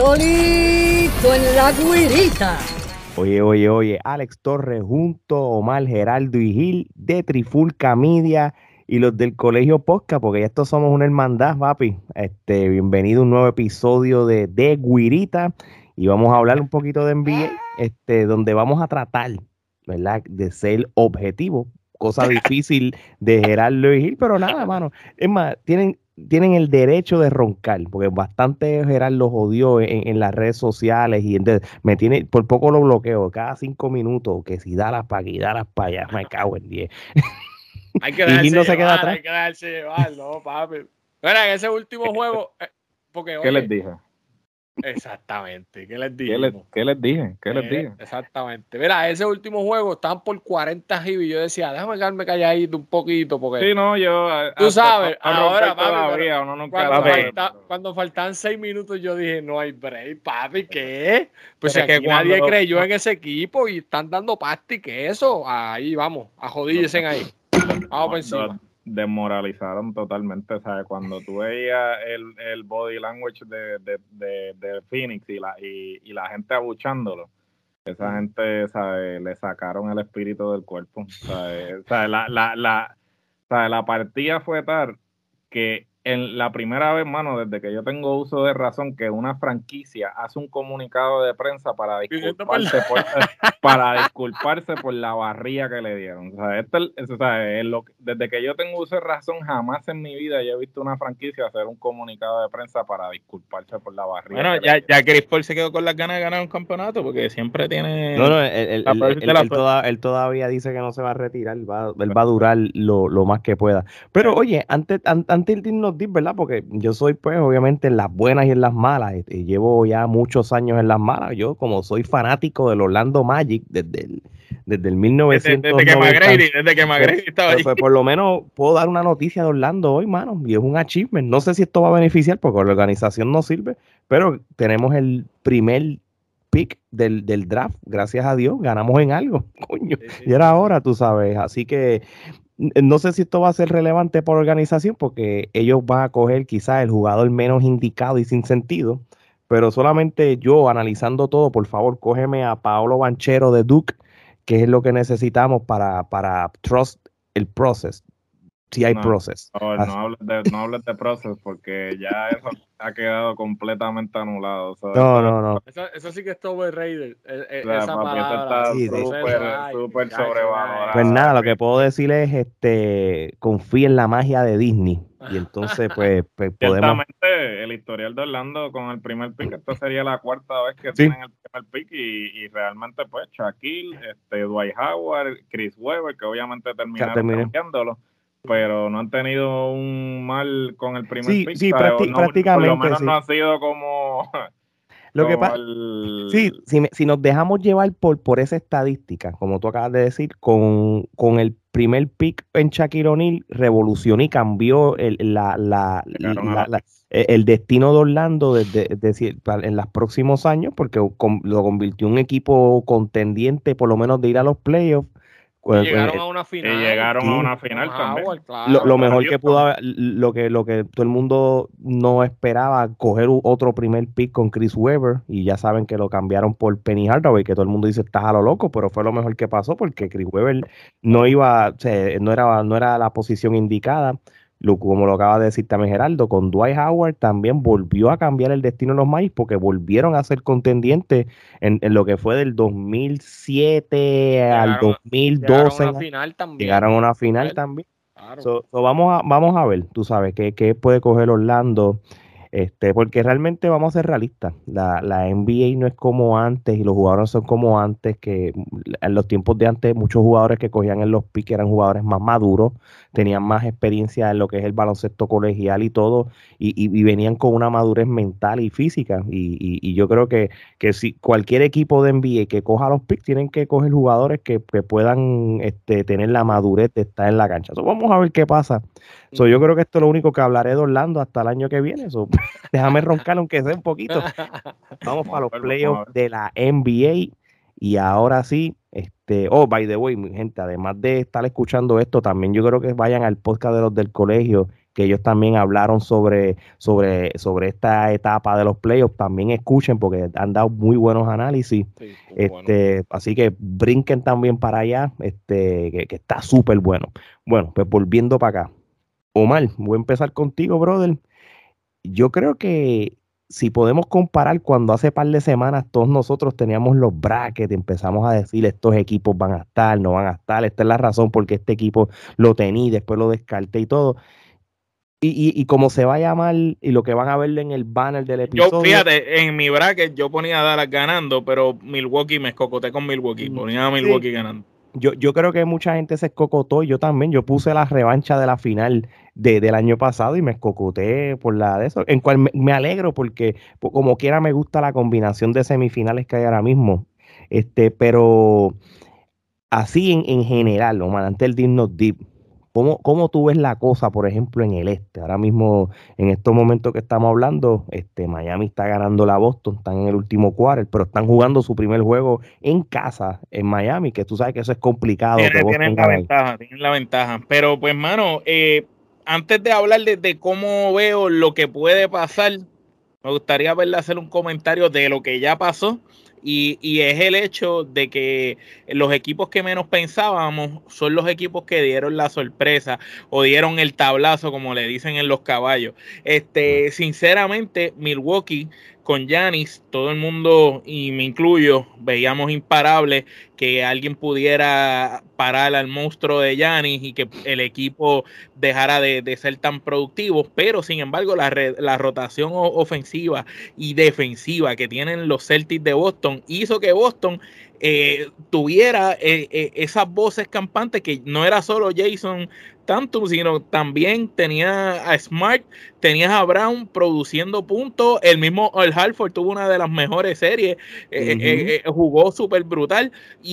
solito en la guirita. Oye, oye, oye, Alex Torres junto a Omar Geraldo y Gil de Trifulca Media y los del Colegio Posca, porque ya estos somos una hermandad, papi. Este, bienvenido a un nuevo episodio de De Guirita y vamos a hablar un poquito de NBA, este, donde vamos a tratar, ¿verdad?, de ser objetivo, cosa difícil de Geraldo y Gil, pero nada, mano. Es más, tienen, tienen el derecho de roncar, porque bastante Gerardo lo jodió en, en, las redes sociales y entonces me tiene, por poco lo bloqueo, cada cinco minutos, que si da las para aquí, da las para allá, me cago en diez. Hay que darse no se queda atrás. Hay que darse llevar, no, papi. Mira, en ese último juego, eh, porque, ¿qué les dije? Exactamente. ¿Qué les dije? ¿Qué les, ¿Qué les, dije? ¿Qué les eh, dije? Exactamente. Mira, ese último juego estaban por 40 y yo decía, déjame quedarme calladito un poquito porque... Sí, no, yo... Tú sabes, ahora, papi, todavía, uno nunca cuando, falta, cuando, faltan 6 minutos yo dije, no hay break, papi, ¿qué? Pues si aquí nadie creyó en ese equipo y están dando pasta y eso, ahí vamos, a jodíllesen ahí. Vamos por encima desmoralizaron totalmente, ¿sabes? Cuando tú veías el, el body language de, de, de, Phoenix y la, y, la gente abuchándolo, esa gente, ¿sabes? Le sacaron el espíritu del cuerpo, ¿sabes? La, la, la, la partida fue tal que en la primera vez, mano, desde que yo tengo uso de razón, que una franquicia hace un comunicado de prensa para disculparse por, para disculparse por la barría que le dieron. O sea, esto, o sea, lo, desde que yo tengo uso de razón, jamás en mi vida yo he visto una franquicia hacer un comunicado de prensa para disculparse por la barría. Bueno, ya, ya Chris Paul se quedó con las ganas de ganar un campeonato porque siempre tiene. No, no, él, todavía dice que no se va a retirar, va, él va a durar lo, lo más que pueda. Pero oye, antes, antes de irnos ¿verdad? Porque yo soy, pues, obviamente en las buenas y en las malas. Y llevo ya muchos años en las malas. Yo, como soy fanático del Orlando Magic desde el, desde el 1900. Desde, que McGrady, desde que McGrady estaba ahí. Pues, por lo menos puedo dar una noticia de Orlando hoy, mano. Y es un achievement. No sé si esto va a beneficiar porque la organización no sirve, pero tenemos el primer pick del, del, draft, gracias a Dios, ganamos en algo, coño. y era hora, tú sabes. Así que no sé si esto va a ser relevante por organización porque ellos van a coger quizás el jugador menos indicado y sin sentido, pero solamente yo analizando todo, por favor, cógeme a Paolo Banchero de Duke, que es lo que necesitamos para, para trust el process. Si hay process. No, no hables de, no hables de process porque ya eso ha quedado completamente anulado. no, no, no. Eso, sí que es overrated. E, e, esa palabra. Sí, súper, sobrevalorado. Pues nada, lo que puedo decir es, este, confía en la magia de Disney. Y entonces, pues, pues podemos... el historial de Orlando con el primer pick, esta sería la cuarta vez que tienen el primer pick y, y realmente, pues, Shaquille, este, Dwight Howard, Chris Webber, que obviamente terminaron cambiándolo pero no han tenido un mal con el primer sí, pick. Sí, prácticamente. Por lo menos no ha sido como. Lo que pasa. Sí, si, si, nos dejamos llevar por, por esa estadística, como tú acabas de decir, con, con el primer pick en Shaquille O'Neal, revolucionó y cambió el, la, la, e, el destino de Orlando desde, desde, en los próximos años, porque lo convirtió en un equipo contendiente, por lo menos de ir a los playoffs llegaron pues, a una final. Y llegaron a una final también. lo, mejor que pudo haber, lo que, lo que todo el mundo no esperaba, coger otro primer pick con Chris Webber, y ya saben que lo cambiaron por Penny Hardaway, que todo el mundo dice estás a lo loco, pero fue lo mejor que pasó porque Chris Webber no iba, o sea, no era, no era la posición indicada como lo acaba de decir también Geraldo, con Dwight Howard también volvió a cambiar el destino de los Maíz porque volvieron a ser contendientes en, lo que fue del 2007 al 2012. Llegaron a una final también. Llegaron a una final también. vamos, a, vamos a ver, tú sabes, qué, qué puede coger Orlando este, porque realmente vamos a ser realistas, la, la NBA no es como antes y los jugadores son como antes, que en los tiempos de antes muchos jugadores que cogían en los piques eran jugadores más maduros, tenían más experiencia en lo que es el baloncesto colegial y todo, y, y, venían con una madurez mental y física. Y, y, yo creo que, que si cualquier equipo de NBA que coja los picks, tienen que coger jugadores que, que puedan este, tener la madurez de estar en la cancha. vamos a ver qué pasa. So, yo creo que esto es lo único que hablaré de Orlando hasta el año que viene. So, déjame roncar aunque sea un poquito. Vamos para los playoffs de la NBA. Y ahora sí, este, oh, by the way, mi gente, además de estar escuchando esto, también yo creo que vayan al podcast de los del colegio que ellos también hablaron sobre, sobre, sobre esta etapa de los playoffs, también escuchen porque han dado muy buenos análisis. este, Así que brinquen también para allá, este, que, que está súper bueno. Bueno, pues volviendo para acá. Omar, voy a empezar contigo, brother. Yo creo que si podemos comparar cuando hace par de semanas todos nosotros teníamos los brackets, empezamos a decir estos equipos van a estar, no van a estar, esta es la razón porque este equipo lo tenía, después lo descarté y todo. Y, y, como se va a llamar y lo que van a ver en el banner del episodio. Yo, fíjate, en mi bracket yo ponía a Dallas ganando, pero Milwaukee me escocoté con Milwaukee, mm, ponía a Milwaukee ganando yo, yo creo que mucha gente se escocotó, yo también, yo puse la revancha de la final de, del año pasado y me escocoté por la de eso, en cual me, alegro porque como quiera me gusta la combinación de semifinales que hay ahora mismo, este, pero así en, en general, Omar, antes el Digno Deep, ¿Cómo, ¿Cómo, tú ves la cosa, por ejemplo, en el este? Ahora mismo, en estos momentos que estamos hablando, este, Miami está ganando la Boston, están en el último quarter, pero están jugando su primer juego en casa, en Miami, que tú sabes que eso es complicado. Tienen, la ventaja, tienen la ventaja. Pero pues, mano, eh, antes de hablar de, cómo veo lo que puede pasar, me gustaría verle hacer un comentario de lo que ya pasó y, es el hecho de que los equipos que menos pensábamos son los equipos que dieron la sorpresa o dieron el tablazo, como le dicen en los caballos. Este, sinceramente, Milwaukee con Yanis, todo el mundo, y me incluyo, veíamos imparable que alguien pudiera parar al monstruo de Yanis y que el equipo dejara de, ser tan productivo, pero sin embargo la, la, rotación ofensiva y defensiva que tienen los Celtics de Boston hizo que Boston eh, tuviera eh, eh, esas voces campantes que no era solo Jason tanto, sino también tenía a Smart, tenías a Brown produciendo puntos, el mismo el Halford tuvo una de las mejores series, jugó súper brutal y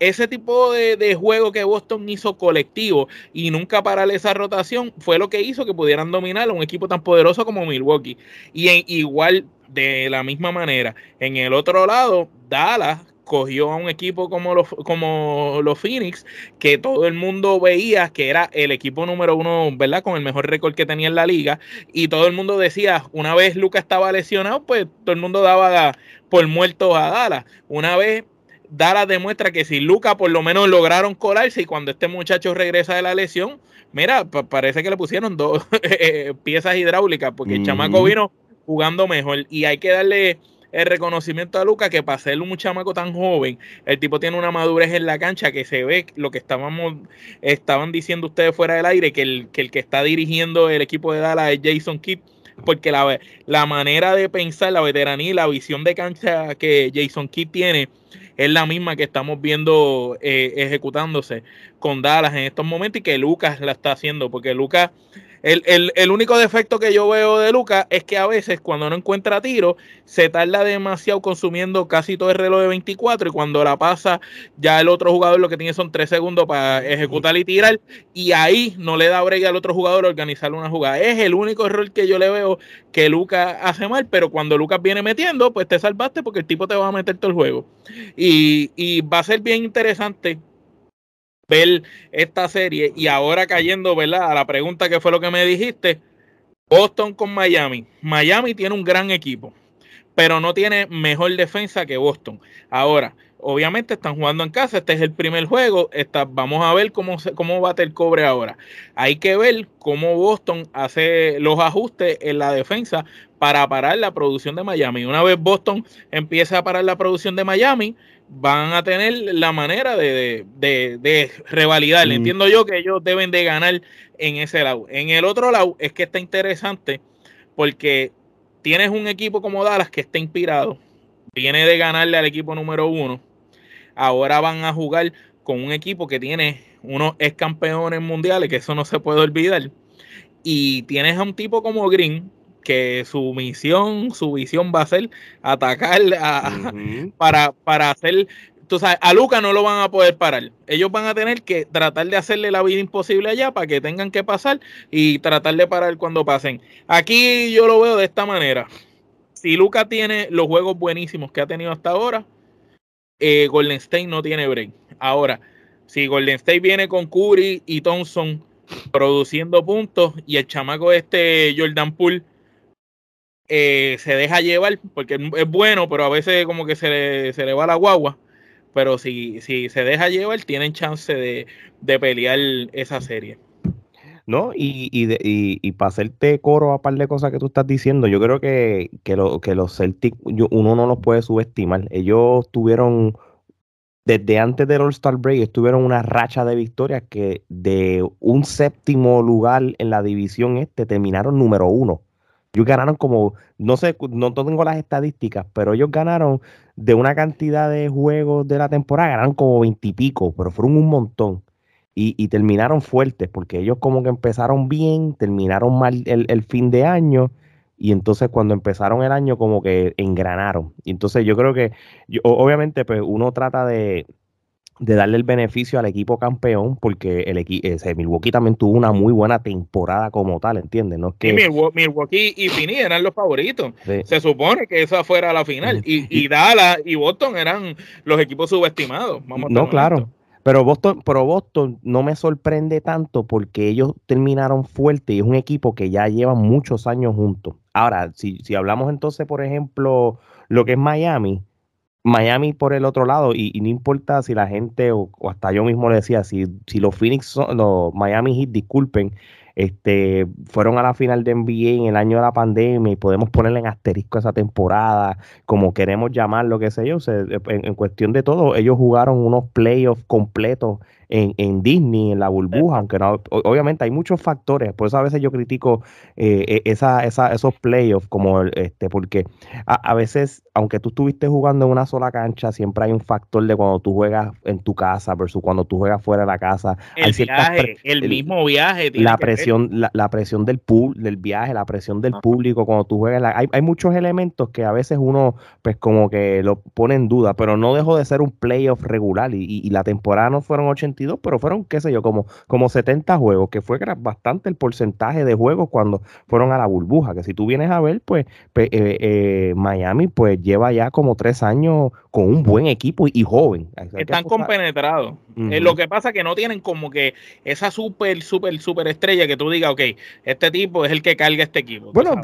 ese tipo de, juego que Boston hizo colectivo y nunca parar esa rotación fue lo que hizo que pudieran dominar a un equipo tan poderoso como Milwaukee. Y en, igual, de la misma manera, en el otro lado, Dallas cogió a un equipo como los, como los Phoenix, que todo el mundo veía que era el equipo número uno, ¿verdad? Con el mejor récord que tenía en la liga. Y todo el mundo decía, una vez Lucas estaba lesionado, pues todo el mundo daba por muerto a Dallas. Una vez Dallas demuestra que si Lucas por lo menos lograron colarse y cuando este muchacho regresa de la lesión, mira, parece que le pusieron dos piezas hidráulicas porque el chamaco vino jugando mejor. Y hay que darle el reconocimiento a Lucas que para ser un chamaco tan joven, el tipo tiene una madurez en la cancha que se ve lo que estábamos estaban diciendo ustedes fuera del aire, que el que, el que está dirigiendo el equipo de Dallas es Jason Kidd, porque la, la manera de pensar, la veteranía y la visión de cancha que Jason Kidd tiene es la misma que estamos viendo eh, ejecutándose con Dallas en estos momentos y que Lucas la está haciendo, porque Lucas el, único defecto que yo veo de Lucas es que a veces cuando no encuentra tiro se tarda demasiado consumiendo casi todo el reloj de 24 y cuando la pasa ya el otro jugador lo que tiene son 3 segundos para ejecutar y tirar y ahí no le da break al otro jugador organizar una jugada. Es el único error que yo le veo que Lucas hace mal, pero cuando Lucas viene metiendo pues te salvaste porque el tipo te va a meter todo el juego. Y, y va a ser bien interesante ver esta serie y ahora cayendo, ¿verdad? A la pregunta que fue lo que me dijiste, Boston con Miami. Miami tiene un gran equipo, pero no tiene mejor defensa que Boston. Ahora, obviamente están jugando en casa, este es el primer juego, está, vamos a ver cómo, cómo bate el cobre ahora. Hay que ver cómo Boston hace los ajustes en la defensa para parar la producción de Miami. Una vez Boston empieza a parar la producción de Miami, van a tener la manera de, de, revalidar. Mm. Entiendo yo que ellos deben de ganar en ese lado. En el otro lado es que está interesante porque tienes un equipo como Dallas que está inspirado, viene de ganarle al equipo número uno. Ahora van a jugar con un equipo que tiene unos ex campeones mundiales, que eso no se puede olvidar. Y tienes a un tipo como Green, que su misión, su visión va a ser atacar para, para hacer tú sabes, a Luca no lo van a poder parar. Ellos van a tener que tratar de hacerle la vida imposible allá para que tengan que pasar y tratar de parar cuando pasen. Aquí yo lo veo de esta manera. Si Luca tiene los juegos buenísimos que ha tenido hasta ahora, eh, Golden State no tiene break. Ahora, si Golden State viene con Curry y Thompson produciendo puntos y el chamaco este Jordan Poole eh, se deja llevar porque es bueno, pero a veces como que se le, se le va la guagua. Pero si, si se deja llevar, tienen chance de, de pelear esa serie. ¿no? Y, y, y, y, para hacerte coro a par de cosas que tú estás diciendo, yo creo que, que, lo, que los Celtics, uno no los puede subestimar. Ellos tuvieron, desde antes del All-Star Break, estuvieron una racha de victorias que de un séptimo lugar en la división este terminaron número uno. Ellos ganaron como, no sé, no tengo las estadísticas, pero ellos ganaron de una cantidad de juegos de la temporada, ganaron como veintipico, pero fueron un montón y, terminaron fuertes, porque ellos como que empezaron bien, terminaron mal el, fin de año, y entonces cuando empezaron el año como que engranaron. Y entonces yo creo que, obviamente, pues uno trata de, darle el beneficio al equipo campeón, porque el ese, Milwaukee también tuvo una muy buena temporada como tal, ¿entiendes? No que... Milwaukee y Fini eran los favoritos. Se supone que esa fuera la final. Y, y Dallas y Boston eran los equipos subestimados. Vamos no, claro. Pero Boston, pero Boston no me sorprende tanto porque ellos terminaron fuerte y es un equipo que ya lleva muchos años juntos. Ahora, si, si hablamos entonces, por ejemplo, lo que es Miami, Miami por el otro lado, y, no importa si la gente, o, hasta yo mismo le decía, si, si los Phoenix, los Miami Heat, disculpen, este, fueron a la final de NBA en el año de la pandemia y podemos ponerle en asterisco esa temporada, como queremos llamarlo, qué sé yo, en, en, cuestión de todo, ellos jugaron unos playoffs completos en, en Disney, en la burbuja, aunque no, obviamente hay muchos factores, por eso a veces yo critico eh, e, esa, esa, esos playoffs, como este, porque a, veces, aunque tú estuviste jugando en una sola cancha, siempre hay un factor de cuando tú juegas en tu casa versus cuando tú juegas fuera de la casa. El viaje, el, mismo viaje. La presión, la, presión del pool, del viaje, la presión del público cuando tú juegas. hay, hay muchos elementos que a veces uno, pues como que lo pone en duda, pero no dejó de ser un playoff regular y, y, y la temporada no fueron 80 pero fueron, qué sé yo, como, como 70 juegos, que fue bastante el porcentaje de juegos cuando fueron a la burbuja, que si tú vienes a ver, pues eh, eh, Miami pues lleva ya como tres años con un buen equipo y, joven. Están compenetrados. Eh, lo que pasa es que no tienen como que esa súper, súper, súper estrella que tú digas, ok, este tipo es el que carga este equipo. Bueno,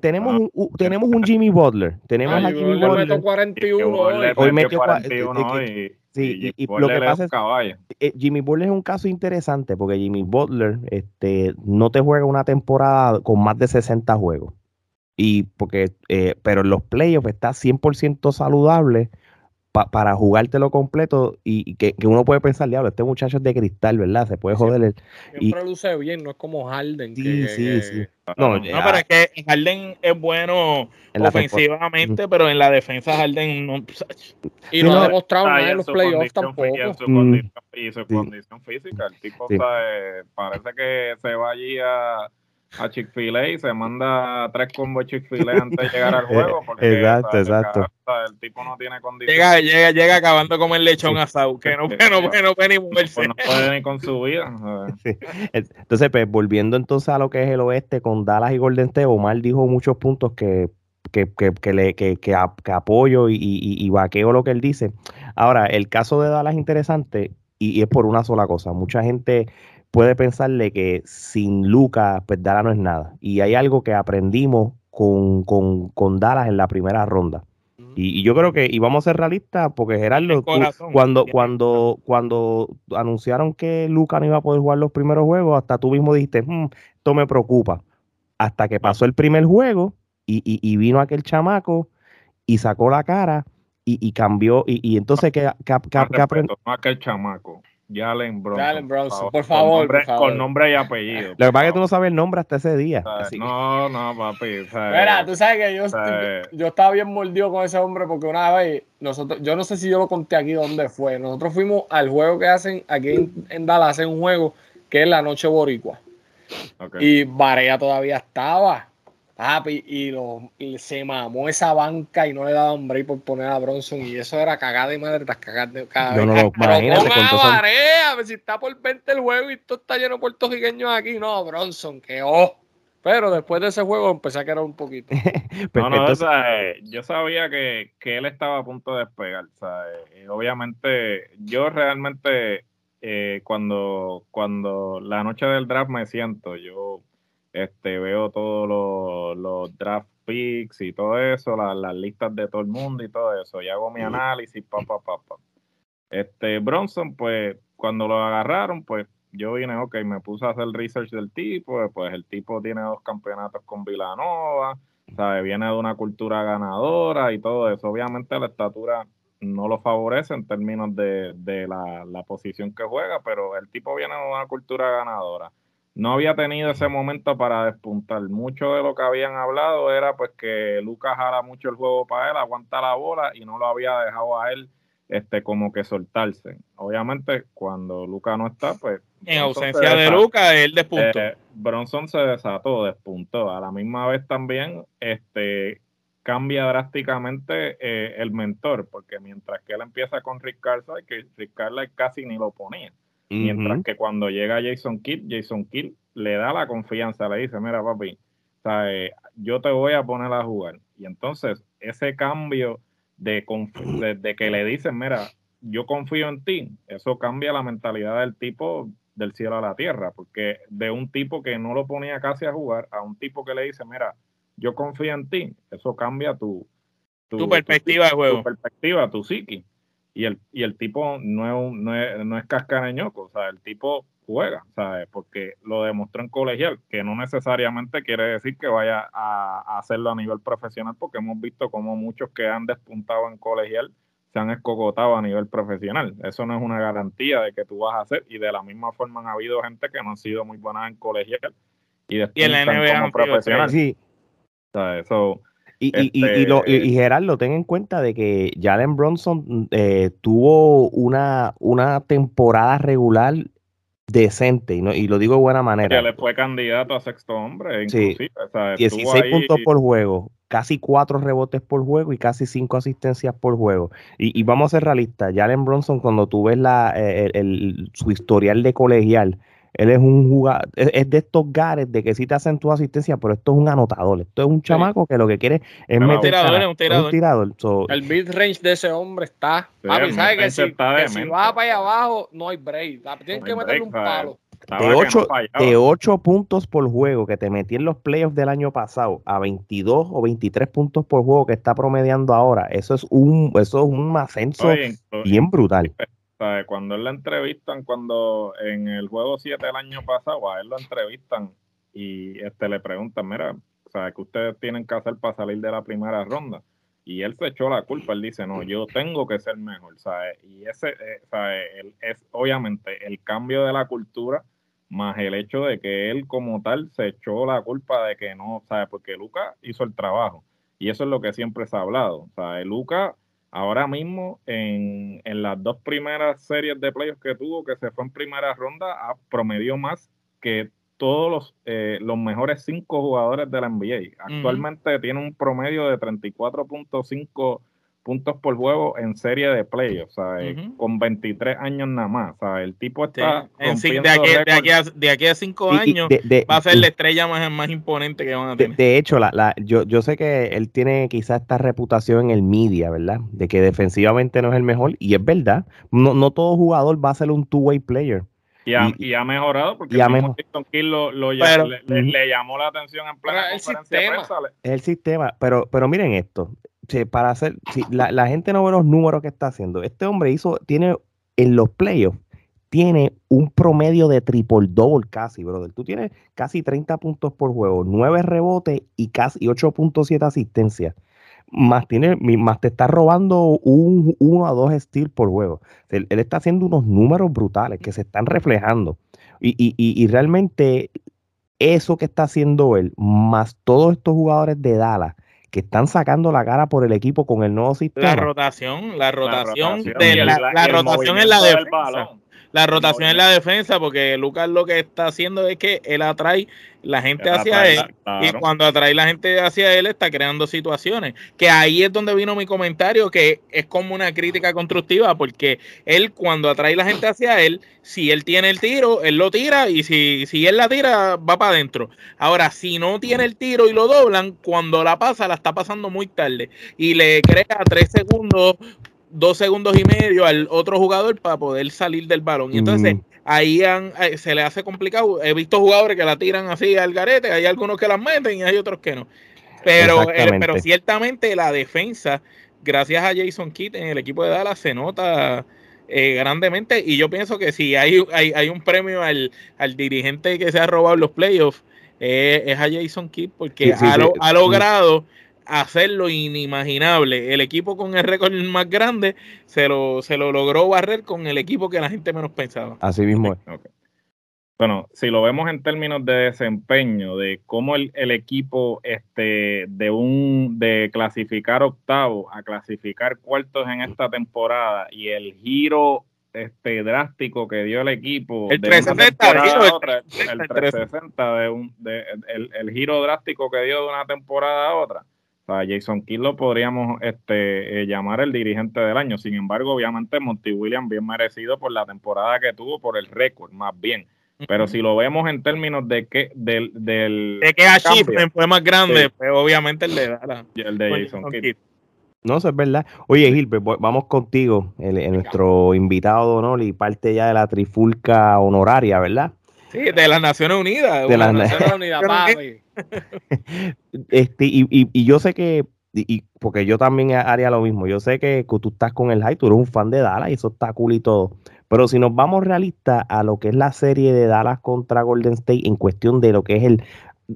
tenemos, un, tenemos un Jimmy Butler. Tenemos a Jimmy Butler. 41 hoy. metió 41 hoy. Sí, y, lo que pasa es que eh, Jimmy Butler es un caso interesante porque Jimmy Butler este, no te juega una temporada con más de 60 juegos. Y porque, eh, pero en los playoffs está 100% saludable para jugártelo completo y, que, uno puede pensar, diablo, este muchacho es de cristal, ¿verdad? Se puede joder. El, Siempre y, luce bien, no es como Harden. Sí, sí, sí. No, no, pero es que Harden es bueno ofensivamente, pero en la defensa Harden no. Y no, ha demostrado nada en los playoffs tampoco. Y su, condición, y su condición física. El tipo parece que se va allí a a Chick-fil-A y se manda tres combos Chick-fil-A antes de llegar al eh, juego. Porque, exacto, exacto. el tipo no tiene condiciones. Llega, llega, llega acabando como el lechón asado, que no, que no, no puede ni moverse. Pues no puede ni con su vida. Entonces, pues volviendo entonces a lo que es el oeste con Dallas y Golden State, Omar dijo muchos puntos que que, que, que, le, que, que, apoyo y, y, y, vaqueo lo que él dice. Ahora, el caso de Dallas es interesante y, y es por una sola cosa. Mucha gente puede pensarle que sin Lucas, pues Dallas no es nada. Y hay algo que aprendimos con, con, con Dallas en la primera ronda. Y, yo creo que, y vamos a ser realistas, porque Gerardo, cuando, cuando, cuando anunciaron que Lucas no iba a poder jugar los primeros juegos, hasta tú mismo dijiste, mm, esto me preocupa. Hasta que pasó el primer juego y, y, vino aquel chamaco y sacó la cara y, cambió. Y, entonces, ¿qué, qué, aquel chamaco. Jalen Bronson. Jalen Bronson, por favor, con nombre, y apellido. Lo que pasa es que tú no sabes el nombre hasta ese día. No, no, papi. Mira, tú sabes que yo, yo, estaba bien mordido con ese hombre porque una vez, nosotros, yo no sé si yo lo conté aquí dónde fue. Nosotros fuimos al juego que hacen aquí en, Dallas, hacen un juego que es la Noche Boricua. Y Barea todavía estaba. Papi, y, lo, y se mamó esa banca y no le daban break por poner a Bronson. Y eso era cagada de madre tras cagada de cada no, no, no, imagínate. a ver si está por 20 el juego y esto está lleno de puertorriqueños aquí. No, Bronson, que oh. Pero después de ese juego empecé a quedar un poquito. no, no, o sea, yo sabía que, que, él estaba a punto de despegar. O sea, obviamente, yo realmente eh, cuando, cuando la noche del draft me siento, yo este, veo todos los, draft picks y todo eso, las listas de todo el mundo y todo eso, y hago mi análisis, pa, pa, pa, pa. Este, Bronson, pues, cuando lo agarraron, pues, yo vine, ok, me puse a hacer research del tipo, pues el tipo tiene dos campeonatos con Villanova, ¿sabe? viene de una cultura ganadora y todo eso. Obviamente la estatura no lo favorece en términos de, la, posición que juega, pero el tipo viene de una cultura ganadora. No había tenido ese momento para despuntar. Mucho de lo que habían hablado era pues que Lucas jala mucho el juego para él, aguanta la bola y no lo había dejado a él este como que soltarse. Obviamente cuando Lucas no está, pues... En ausencia de Lucas, él despuntó. Eh, Bronson se desató, despuntó. A la misma vez también este cambia drásticamente eh, el mentor, porque mientras que él empieza con Rick Carlisle, que Rick casi ni lo ponía. Mientras que cuando llega Jason Kidd, Jason Kidd le da la confianza, le dice, mira papi, yo te voy a poner a jugar. Y entonces ese cambio de, de, que le dicen, mira, yo confío en ti, eso cambia la mentalidad del tipo del cielo a la tierra, porque de un tipo que no lo ponía casi a jugar a un tipo que le dice, mira, yo confío en ti, eso cambia tu, tu, perspectiva de juego. Tu perspectiva, tu psiqui. Y el, y el tipo no es, no es, no es cascareñoco, o sea, el tipo juega, ¿sabes? Porque lo demostró en colegial, que no necesariamente quiere decir que vaya a, hacerlo a nivel profesional, porque hemos visto como muchos que han despuntado en colegial se han escogotado a nivel profesional. Eso no es una garantía de que tú vas a hacer, y de la misma forma han habido gente que no han sido muy buenas en colegial y después en la NBA como profesional. Sí, y, y, y, y, lo, y, este Gerardo, ten en cuenta de que Jalen Bronson eh, tuvo una, una temporada regular decente, y, no, y lo digo de buena manera. Que le fue candidato a sexto hombre, inclusive. 16 puntos por juego, casi 4 rebotes por juego y casi 5 asistencias por juego. Y, vamos a ser realistas, Jalen Bronson, cuando tú ves la, eh, el, su historial de colegial, él es un jugador, es, de estos gares de que sí te hacen tu asistencia, pero esto es un anotador. Esto es un chamaco que lo que quiere es meter. Un tirador, es un tirador. Un tirador. el mid range de ese hombre está. papi, ¿sabes que, si, que si, va para allá abajo, no hay break. Tienes que meterle un palo. De 8, de 8 puntos por juego que te metí en los playoffs del año pasado a 22 o 23 puntos por juego que está promediando ahora, eso es un, eso es un ascenso bien brutal cuando él la entrevistan, cuando en el juego 7 del año pasado, a él lo entrevistan y este le preguntan, mira, ¿sabes que ustedes tienen que hacer para salir de la primera ronda? Y él se echó la culpa, él dice, no, yo tengo que ser mejor. Y ese, eh, es obviamente el cambio de la cultura, más el hecho de que él como tal se echó la culpa de que no, ¿sabes? Porque Luca hizo el trabajo. Y eso es lo que siempre se ha hablado. O Luca ahora mismo en, las dos primeras series de playoffs que tuvo, que se fue en primera ronda, ha promedió más que todos los, eh, los mejores cinco jugadores de la NBA. Actualmente tiene un promedio de 34.5 puntos por juego en serie de playoffs, con 23 años nada más. El tipo está. de, aquí, a, cinco años va a ser la estrella más, más imponente que van a tener. De, hecho, la, la, yo, yo sé que él tiene quizás esta reputación en el media, ¿verdad? De que defensivamente no es el mejor, y es verdad. No, no todo jugador va a ser un two-way player. Y ha, y, ha, mejorado porque el lo, lo le, llamó la atención en plena el sistema. el sistema, pero, pero miren esto, para hacer, si la, gente no ve los números que está haciendo. Este hombre hizo, tiene en los playoffs, tiene un promedio de triple double casi, brother. Tú tienes casi 30 puntos por juego, 9 rebotes y casi 8.7 asistencias. Más, tiene, más te está robando un 1 a 2 steals por juego. Él, está haciendo unos números brutales que se están reflejando. Y, y, y realmente eso que está haciendo él, más todos estos jugadores de Dallas, que están sacando la cara por el equipo con el nuevo sistema. La rotación, la rotación, de la, rotación en la defensa. La rotación en la defensa, porque Lucas lo que está haciendo es que él atrae la gente hacia él y cuando atrae la gente hacia él está creando situaciones. Que ahí es donde vino mi comentario, que es como una crítica constructiva, porque él cuando atrae la gente hacia él, si él tiene el tiro, él lo tira y si, si él la tira, va para adentro. Ahora, si no tiene el tiro y lo doblan, cuando la pasa, la está pasando muy tarde y le crea tres segundos dos segundos y medio al otro jugador para poder salir del balón. Y entonces mm. ahí eh, se le hace complicado. He visto jugadores que la tiran así al garete, hay algunos que las meten y hay otros que no. Pero, eh, pero ciertamente la defensa, gracias a Jason Kidd en el equipo de Dallas, se nota eh, grandemente. Y yo pienso que si hay, hay, un premio al, dirigente que se ha robado los playoffs, es a Jason Kidd, porque ha, logrado hacer lo inimaginable. El equipo con el récord más grande se lo, se lo logró barrer con el equipo que la gente menos pensaba. Así mismo es. Bueno, si lo vemos en términos de desempeño, de cómo el, equipo este, de un de clasificar octavo a clasificar cuartos en esta temporada y el giro este drástico que dio el equipo el 360 el 360 de un de, el, el, giro drástico que dio de una temporada a otra o Jason Kidd lo podríamos este, eh, llamar el dirigente del año. Sin embargo, obviamente Monty Williams bien merecido por la temporada que tuvo, por el récord, más bien. Pero si lo vemos en términos de que del, del de que achievement fue más grande, pues obviamente el de, el de Jason Kidd. No, eso es verdad. Oye, Gilbert, vamos contigo, el, nuestro invitado de honor y parte ya de la trifulca honoraria, ¿verdad? Sí, de las Naciones Unidas. De las Naciones Unidas, este, y, y, yo sé que, y, porque yo también haría lo mismo, yo sé que, tú estás con el hype, tú eres un fan de Dallas y eso está cool y todo. Pero si nos vamos realistas a lo que es la serie de Dallas contra Golden State en cuestión de lo que es el,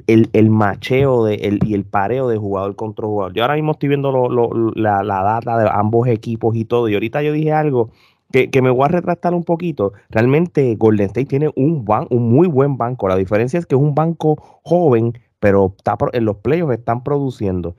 el, macheo de, el, y el pareo de jugador contra jugador. Yo ahora mismo estoy viendo la, la, data de ambos equipos y todo. Y ahorita yo dije algo que, me voy a retractar un poquito. Realmente Golden State tiene un, un muy buen banco. La diferencia es que es un banco joven, pero está en los playoffs están produciendo.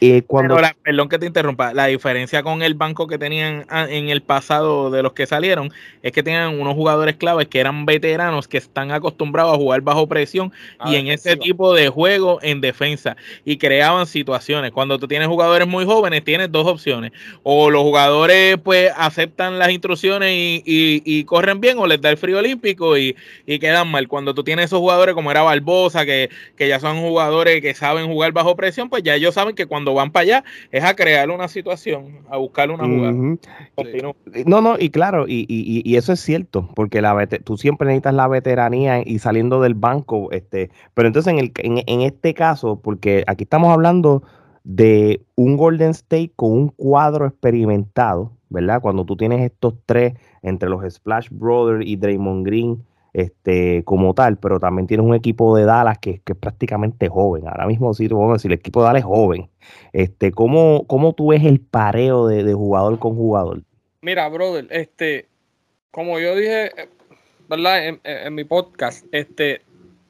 Eh, cuando... perdón que te interrumpa, la diferencia con el banco que tenían ah, en el pasado de los que salieron es que tenían unos jugadores claves que eran veteranos que están acostumbrados a jugar bajo presión y en ese tipo de juego en defensa y creaban situaciones. Cuando tú tienes jugadores muy jóvenes, tienes dos opciones. O los jugadores pues aceptan las instrucciones y, corren bien o les da el frío olímpico y, quedan mal. Cuando tú tienes esos jugadores como era Barbosa, que, que ya son jugadores que saben jugar bajo presión, pues ya ellos saben que cuando cuando van para allá es a crear una situación, a buscar una jugada. No, no, y claro, y, y, y, eso es cierto, porque la tú siempre necesitas la veteranía y saliendo del banco, este, pero entonces en, el, en, en este caso, porque aquí estamos hablando de un Golden State con un cuadro experimentado, ¿verdad? Cuando tú tienes estos tres entre los Splash Brothers y Draymond Green, este, como tal, pero también tienes un equipo de Dallas que, que es prácticamente joven. Ahora mismo sí, vamos a decir, el equipo de Dallas es joven. Este, ¿cómo, ¿Cómo tú ves el pareo de, jugador con jugador? Mira, brother, este, como yo dije, ¿verdad? En, mi podcast, este,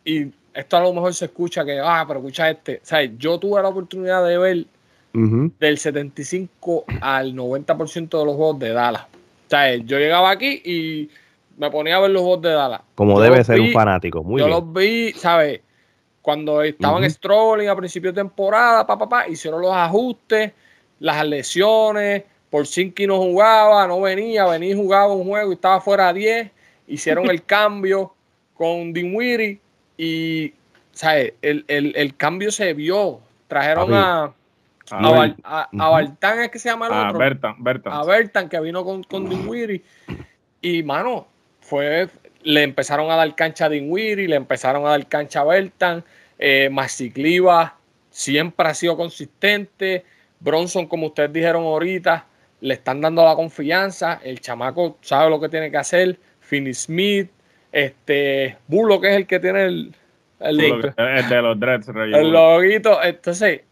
y esto a lo mejor se escucha que, ah, pero escucha este, ¿sabes? Yo tuve la oportunidad de ver del 75 al 90% de los juegos de Dallas. ¿Sabes? Yo llegaba aquí y me ponía a ver los juegos de Dallas. Como debe ser un fanático, muy yo bien. Yo los vi, ¿sabes? Cuando estaban strolling a principio de temporada, pa, pa, pa, hicieron los ajustes, las lesiones, por Sinky no jugaba, no venía, venía y jugaba un juego y estaba fuera a 10, hicieron el cambio con Dinwiddie y, ¿sabes? El, el, el, cambio se vio, trajeron a... A, a, es que se llama el otro. A Bertan, que vino con, con Dinwiddie. Y, mano, fue, le empezaron a dar cancha a Dinwiddie, le empezaron a dar cancha a Bertan, eh, siempre ha sido consistente, Bronson, como ustedes dijeron ahorita, le están dando la confianza, el chamaco sabe lo que tiene que hacer, Finney Smith, este, Bulo, que es el que tiene el, el, de los dreads, el loguito, entonces,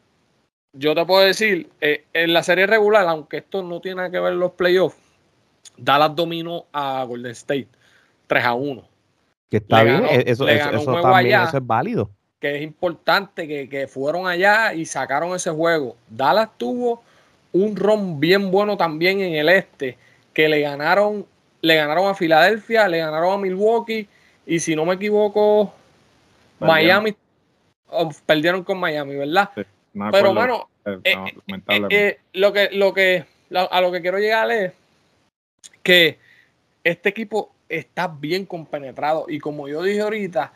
yo te puedo decir, eh, en la serie regular, aunque esto no tiene que ver los playoffs, Dallas dominó a Golden State 3 a 1. Que está bien, eso, también es válido. Que es importante que, fueron allá y sacaron ese juego. Dallas tuvo un ron bien bueno también en el este, que le ganaron, le ganaron a Filadelfia, le ganaron a Milwaukee, y si no me equivoco, Miami, oh, perdieron con Miami, ¿verdad? Pero bueno, eh, eh, eh, lo que, lo que, a lo que quiero llegar es que este equipo está bien compenetrado. Y como yo dije ahorita,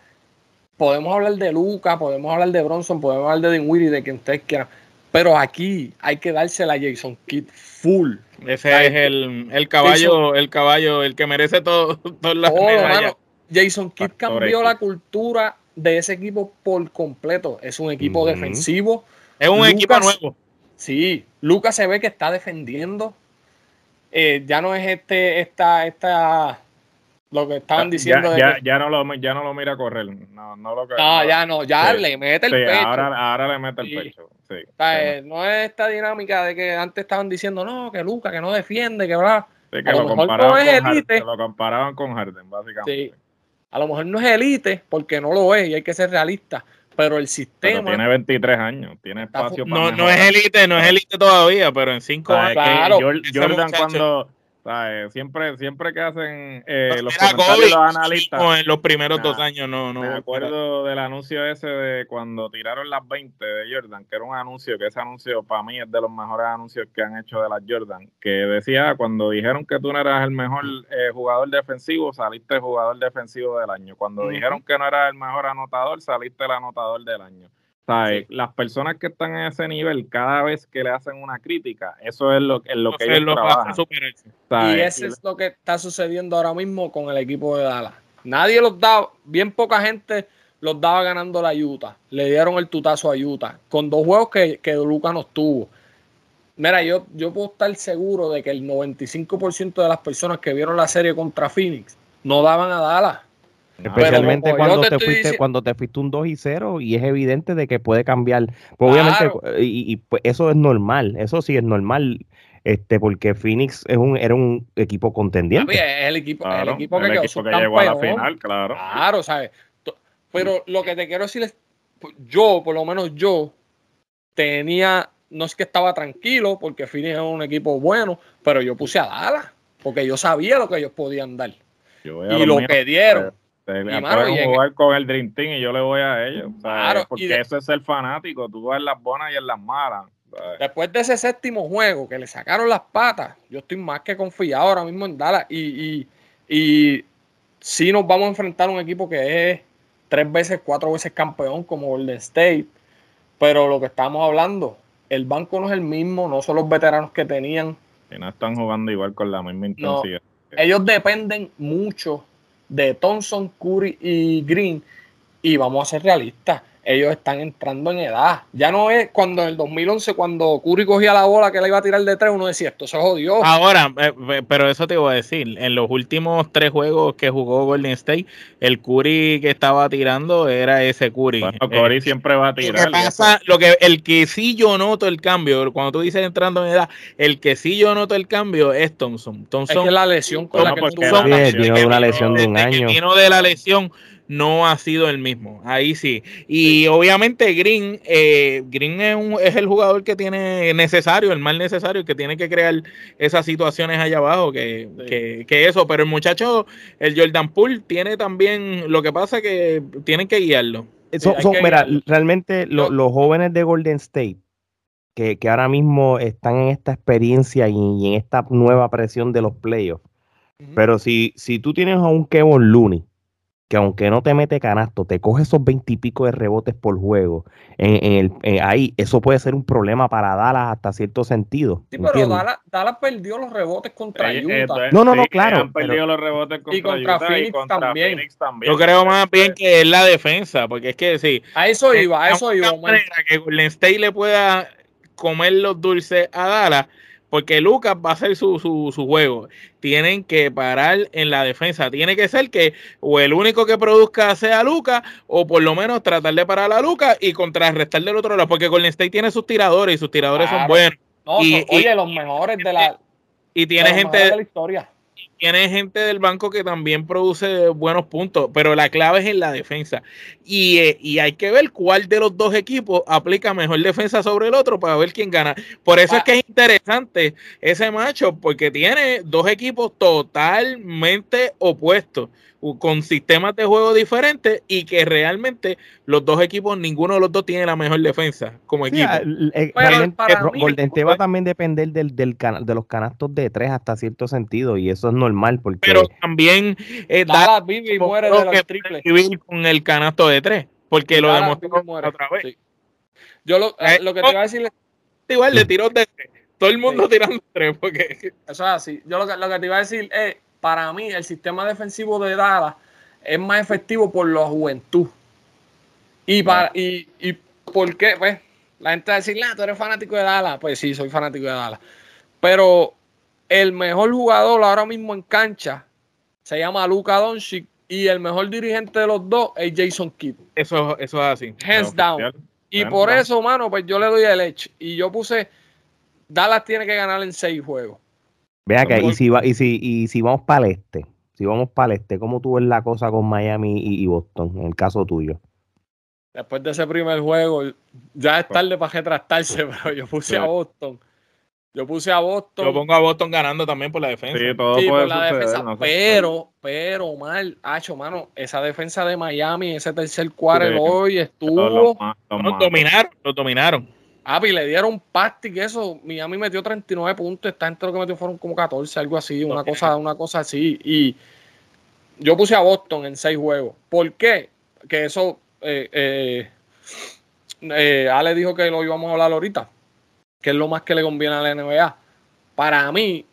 podemos hablar de Luca, podemos hablar de Bronson, podemos hablar de Dinwiddie, de quien ustedes quieran. Pero aquí hay que dársela a Jason Kidd full. Ese es el, caballo, el caballo, el que merece todo, todas las Jason Kidd cambió la cultura de ese equipo por completo. Es un equipo defensivo. Es un equipo nuevo. Sí, Lucas se ve que está defendiendo. Eh, ya no es este, esta, esta, lo que estaban diciendo. Ya, ya, no, lo, ya no lo mira correr. No, no, lo, no, ya no, ya le mete el pecho. Ahora, ahora le mete el pecho. Sí, eh, no es esta dinámica de que antes estaban diciendo, no, que Lucas, que no defiende, que va. que lo, comparaban con Harden, lo comparaban con Harden, básicamente. A lo mejor no es elite porque no lo es y hay que ser realista pero el sistema. tiene 23 años, tiene espacio para. No, no es élite, no es élite todavía, pero en 5 años. Claro, Jordan, cuando, Siempre, siempre que hacen eh, los comentarios los analistas. en los primeros dos años no, no. Me acuerdo del anuncio ese de cuando tiraron las 20 de Jordan, que era un anuncio, que ese anuncio para mí es de los mejores anuncios que han hecho de las Jordan, que decía cuando dijeron que tú no eras el mejor eh, jugador defensivo, saliste jugador defensivo del año. Cuando dijeron que no eras el mejor anotador, saliste el anotador del año. Las personas que están en ese nivel, cada vez que le hacen una crítica, eso es lo, lo que ellos lo trabajan. Y eso es lo que está sucediendo ahora mismo con el equipo de Dallas. Nadie los da, bien poca gente los daba ganando la Utah. Le dieron el tutazo a Utah con dos juegos que, que Luca no tuvo. Mira, yo, yo puedo estar seguro de que el 95% de las personas que vieron la serie contra Phoenix no daban a Dallas. Especialmente cuando te, fuiste, cuando te fuiste un 2 y 0 y es evidente de que puede cambiar. Pues obviamente, y, pues eso es normal, eso sí es normal, este, porque Phoenix es un, era un equipo contendiente. es el equipo, el equipo que, llegó a la final, claro. Claro, ¿sabes? Pero lo que te quiero decir es, pues, yo, por lo menos yo, tenía, no es que estaba tranquilo, porque Phoenix es un equipo bueno, pero yo puse a Dallas, porque yo sabía lo que ellos podían dar. y lo, que dieron. Pueden jugar con el Dream Team y yo le voy a ellos. porque eso es ser fanático. Tú vas en las buenas y en las malas. Después de ese séptimo juego que le sacaron las patas, yo estoy más que confiado ahora mismo en Dallas. Y, y, y sí nos vamos a enfrentar a un equipo que es tres veces, cuatro veces campeón como Golden State. Pero lo que estamos hablando, el banco no es el mismo, no son los veteranos que tenían. Y no están jugando igual con la misma intensidad. ellos dependen mucho de Thompson, Curry y Green. Y vamos a ser realistas, ellos están entrando en edad. Ya no es cuando en el 2011, cuando Curry cogía la bola que le iba a tirar de tres, uno decía, esto se jodió. Ahora, eh, pero eso te iba a decir, en los últimos tres juegos que jugó Golden State, el Curry que estaba tirando era ese Curry. Bueno, Curry eh, siempre va a tirar. Lo que, pasa, lo que el que sí yo noto el cambio, cuando tú dices entrando en edad, el que sí yo noto el cambio es Thompson. Thompson es la lesión con la que tú tiene una lesión de un año. Vino de la lesión no ha sido el mismo. Ahí sí. Y obviamente Green, eh, Green es, un, es, el jugador que tiene necesario, el más necesario, que tiene que crear esas situaciones allá abajo, que, que, eso. Pero el muchacho, el Jordan Poole, tiene también, lo que pasa que tienen que guiarlo. mira, realmente los jóvenes de Golden State, que, que, ahora mismo están en esta experiencia y, en esta nueva presión de los playoffs. Pero si, si tú tienes a un Kevin Looney, que aunque no te mete canasto, te coge esos veintipico de rebotes por juego, en, el, ahí eso puede ser un problema para Dallas hasta cierto sentido. Sí, pero Dallas, Dallas, perdió los rebotes contra Utah. no, no, no, claro. Han perdido los rebotes contra, y contra, Utah Phoenix, y contra también. Phoenix, también. Yo creo más bien que es la defensa, porque es que sí. A eso iba, a eso iba. que Golden State le pueda comer los dulces a Dallas porque Lucas va a hacer su, su, su, juego. Tienen que parar en la defensa. Tiene que ser que o el único que produzca sea Lucas, o por lo menos tratar de parar a Lucas y contrarrestar del otro lado. Porque Golden State tiene sus tiradores y sus tiradores son buenos. y, oye, los mejores de la. Y tiene gente. De la historia tiene gente del banco que también produce buenos puntos, pero la clave es en la defensa. Y, eh, y, hay que ver cuál de los dos equipos aplica mejor defensa sobre el otro para ver quién gana. Por eso es que es interesante ese macho, porque tiene dos equipos totalmente opuestos con sistemas de juego diferentes y que realmente los dos equipos, ninguno de los dos tiene la mejor defensa como equipo. Eh, realmente Golden State va a también depender del, del de los canastos de tres hasta cierto sentido y eso es normal porque... Pero también eh, vive y muere de los triples. Vivir con el canasto de tres porque lo demostró otra vez. Yo lo, eh, lo que te iba a decir igual le tiró de todo el mundo tirando tres, porque eso es así. Yo lo que, lo que te iba a decir es, para mí, el sistema defensivo de Dallas es más efectivo por la juventud. Y para, y, y por qué, pues, la gente va a decir, tú eres fanático de Dallas. Pues sí, soy fanático de Dallas. Pero el mejor jugador ahora mismo en cancha se llama Luka Doncic y el mejor dirigente de los dos es Jason Kidd. Eso, eso es así. Hands down. Y por eso, mano, pues yo le doy el edge. Y yo puse, Dallas tiene que ganar en seis juegos. Vea que, y si, va, y, si, y si vamos para el este, si vamos para el este, ¿cómo tú ves la cosa con Miami y, Boston, en el caso tuyo? Después de ese primer juego, ya es tarde para retractarse, pero yo puse a Boston. Yo puse a Boston. Yo pongo a Boston ganando también por la defensa. Sí, todo por la defensa. pero, pero, mal, hacho, mano, esa defensa de Miami, ese tercer cuarto hoy estuvo. Los, dominaron, los dominaron. Ah, y le dieron pasti que eso. Miami metió 39 puntos. Esta gente lo que metió fueron como 14, algo así, una cosa, una cosa así. Y yo puse a Boston en seis juegos. ¿Por qué? Que eso. Eh, eh, eh, Ale dijo que lo íbamos a hablar ahorita que es lo más que le conviene a la NBA. Para mí,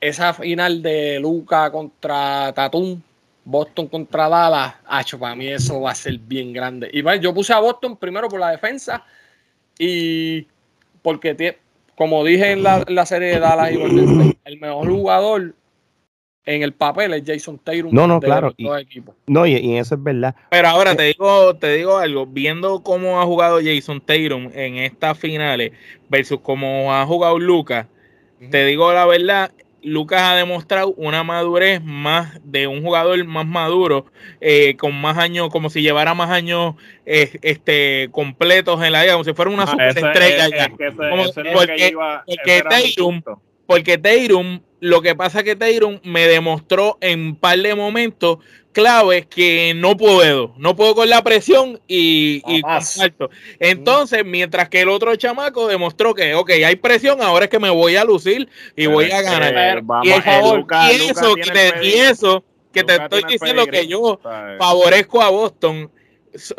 esa final de Luca contra Tatum, Boston contra Dallas, hecho para mí eso va a ser bien grande. Y yo puse a Boston primero por la defensa y porque, como dije en la, serie de Dallas y Golden el mejor jugador en el papel es Jason Taylor. No, no, claro. Y, no, y, eso es verdad. Pero ahora te digo, te digo algo, viendo cómo ha jugado Jason Taylor en estas finales versus cómo ha jugado Lucas, te digo la verdad, Lucas ha demostrado una madurez más de un jugador más maduro, eh, con más años, como si llevara más años eh, este, completos en la liga, como si fuera una superestrella. porque, porque Tatum lo que pasa es que Tyron me demostró en un par de momentos claves que no puedo, no puedo con la presión y, y Entonces, mientras que el otro chamaco demostró que, ok, hay presión, ahora es que me voy a lucir y voy a ganar. y, eso, y, eso, que te estoy diciendo que yo favorezco a Boston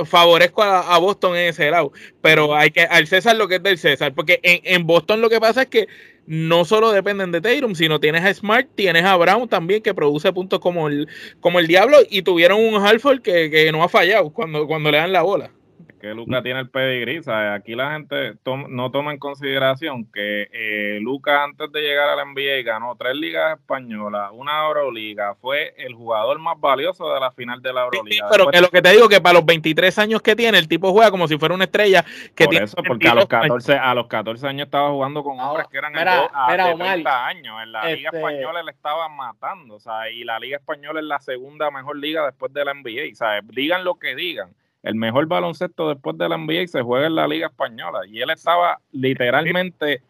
favorezco a, Boston en ese lado, pero hay que al César lo que es del César, porque en, en Boston lo que pasa es que no solo dependen de Tatum, sino tienes a Smart, tienes a Brown también que produce puntos como el, como el diablo y tuvieron un Halford que, que no ha fallado cuando, cuando le dan la bola que Luca tiene el pedigrí. Aquí la gente no toma en consideración que eh, Luca antes de llegar a la NBA ganó tres ligas españolas, una Euroliga, fue el jugador más valioso de la final de la Euroliga. pero que lo que te digo que para los 23 años que tiene, el tipo juega como si fuera una estrella. Que Por eso, porque a los 14 a los 14 años estaba jugando con hombres que eran mira, a, 30 años. En la Liga este Española le estaban matando, o sea, y la Liga Española es la segunda mejor liga después de la NBA, sea, digan lo que digan el mejor baloncesto después de la NBA se juega en la Liga Española. Y él estaba literalmente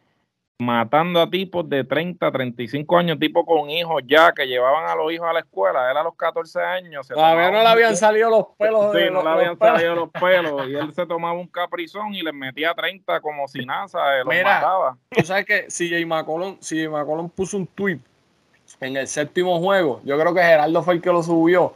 matando a tipos de 30, 35 años, tipos con hijos ya, que llevaban a los hijos a la escuela. Él a los 14 años. Todavía no le habían salido los pelos. Sí, no le habían salido los pelos. Y él se tomaba un caprizón y les metía 30 como si nada, los Mira, mataba. Tú sabes que CJ McCollum, CJ McCollum puso un tweet en el séptimo juego. Yo creo que Gerardo fue el que lo subió.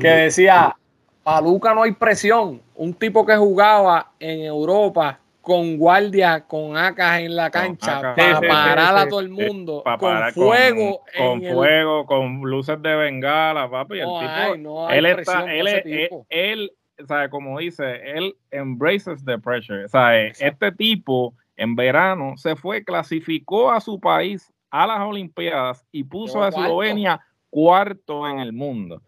Que decía, para Luca no hay presión. Un tipo que jugaba en Europa con guardia, con acas en la cancha, para parar a todo el mundo, con fuego. Con, fuego, con luces de bengala, papi. el tipo, él está, él, es, él, ¿sabe? como dice, él embraces the pressure. ¿sabe? Este tipo en verano se fue, clasificó a su país a las Olimpiadas y puso a Eslovenia cuarto en el mundo.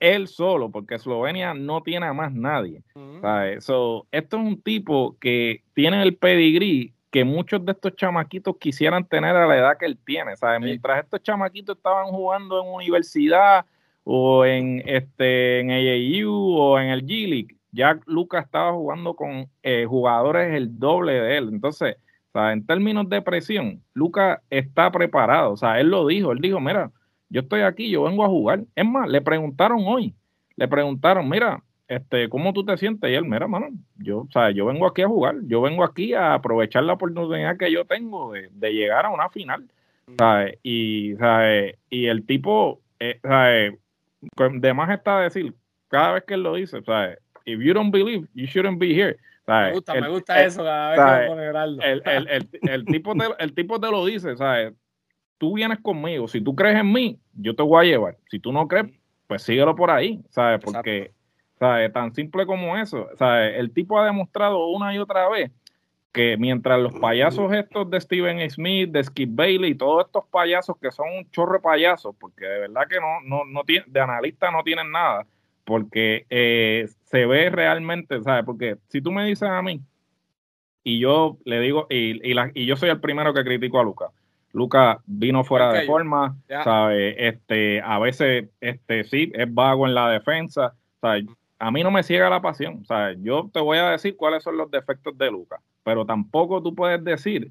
Él solo, porque Eslovenia no tiene a más nadie. esto es un tipo que tiene el pedigrí que muchos de estos chamaquitos quisieran tener a la edad que él tiene. Mientras estos chamaquitos estaban jugando en universidad o en, este, en AAU o en el G League, ya Lucas estaba jugando con eh, jugadores el doble de él. Entonces, en términos de presión, Lucas está preparado. O sea, él lo dijo, él dijo, mira, yo estoy aquí, yo vengo a jugar. Es más, le preguntaron hoy, le preguntaron, mira, este, ¿cómo tú te sientes? Y él, mira, mano, yo, o sea, yo vengo aquí a jugar, yo vengo aquí a aprovechar la oportunidad que yo tengo de, llegar a una final. ¿sabes? Y, ¿sabes? y el tipo, eh, ¿sabes? de más está decir, cada vez que él lo dice, ¿sabes? If you don't believe, you shouldn't be here. Me gusta, me gusta eso cada vez que el, el, el, el, tipo te, el tipo te lo dice, ¿sabes? Tú vienes conmigo, si tú crees en mí, yo te voy a llevar. Si tú no crees, pues síguelo por ahí, ¿sabes? Porque, ¿sabes? Tan simple como eso, ¿sabes? El tipo ha demostrado una y otra vez que mientras los payasos estos de Steven Smith, de Skip Bailey y todos estos payasos que son un chorro de payasos, porque de verdad que no, no, no tiene, de analista no tienen nada, porque eh, se ve realmente, ¿sabes? Porque si tú me dices a mí, y yo le digo, y, y, la, y yo soy el primero que critico a Luca. Luca vino fuera de forma, ¿sabes? Este, a veces, este, sí, es vago en la defensa, ¿sabes? A mí no me ciega la pasión, ¿sabes? Yo te voy a decir cuáles son los defectos de Luca, pero tampoco tú puedes decir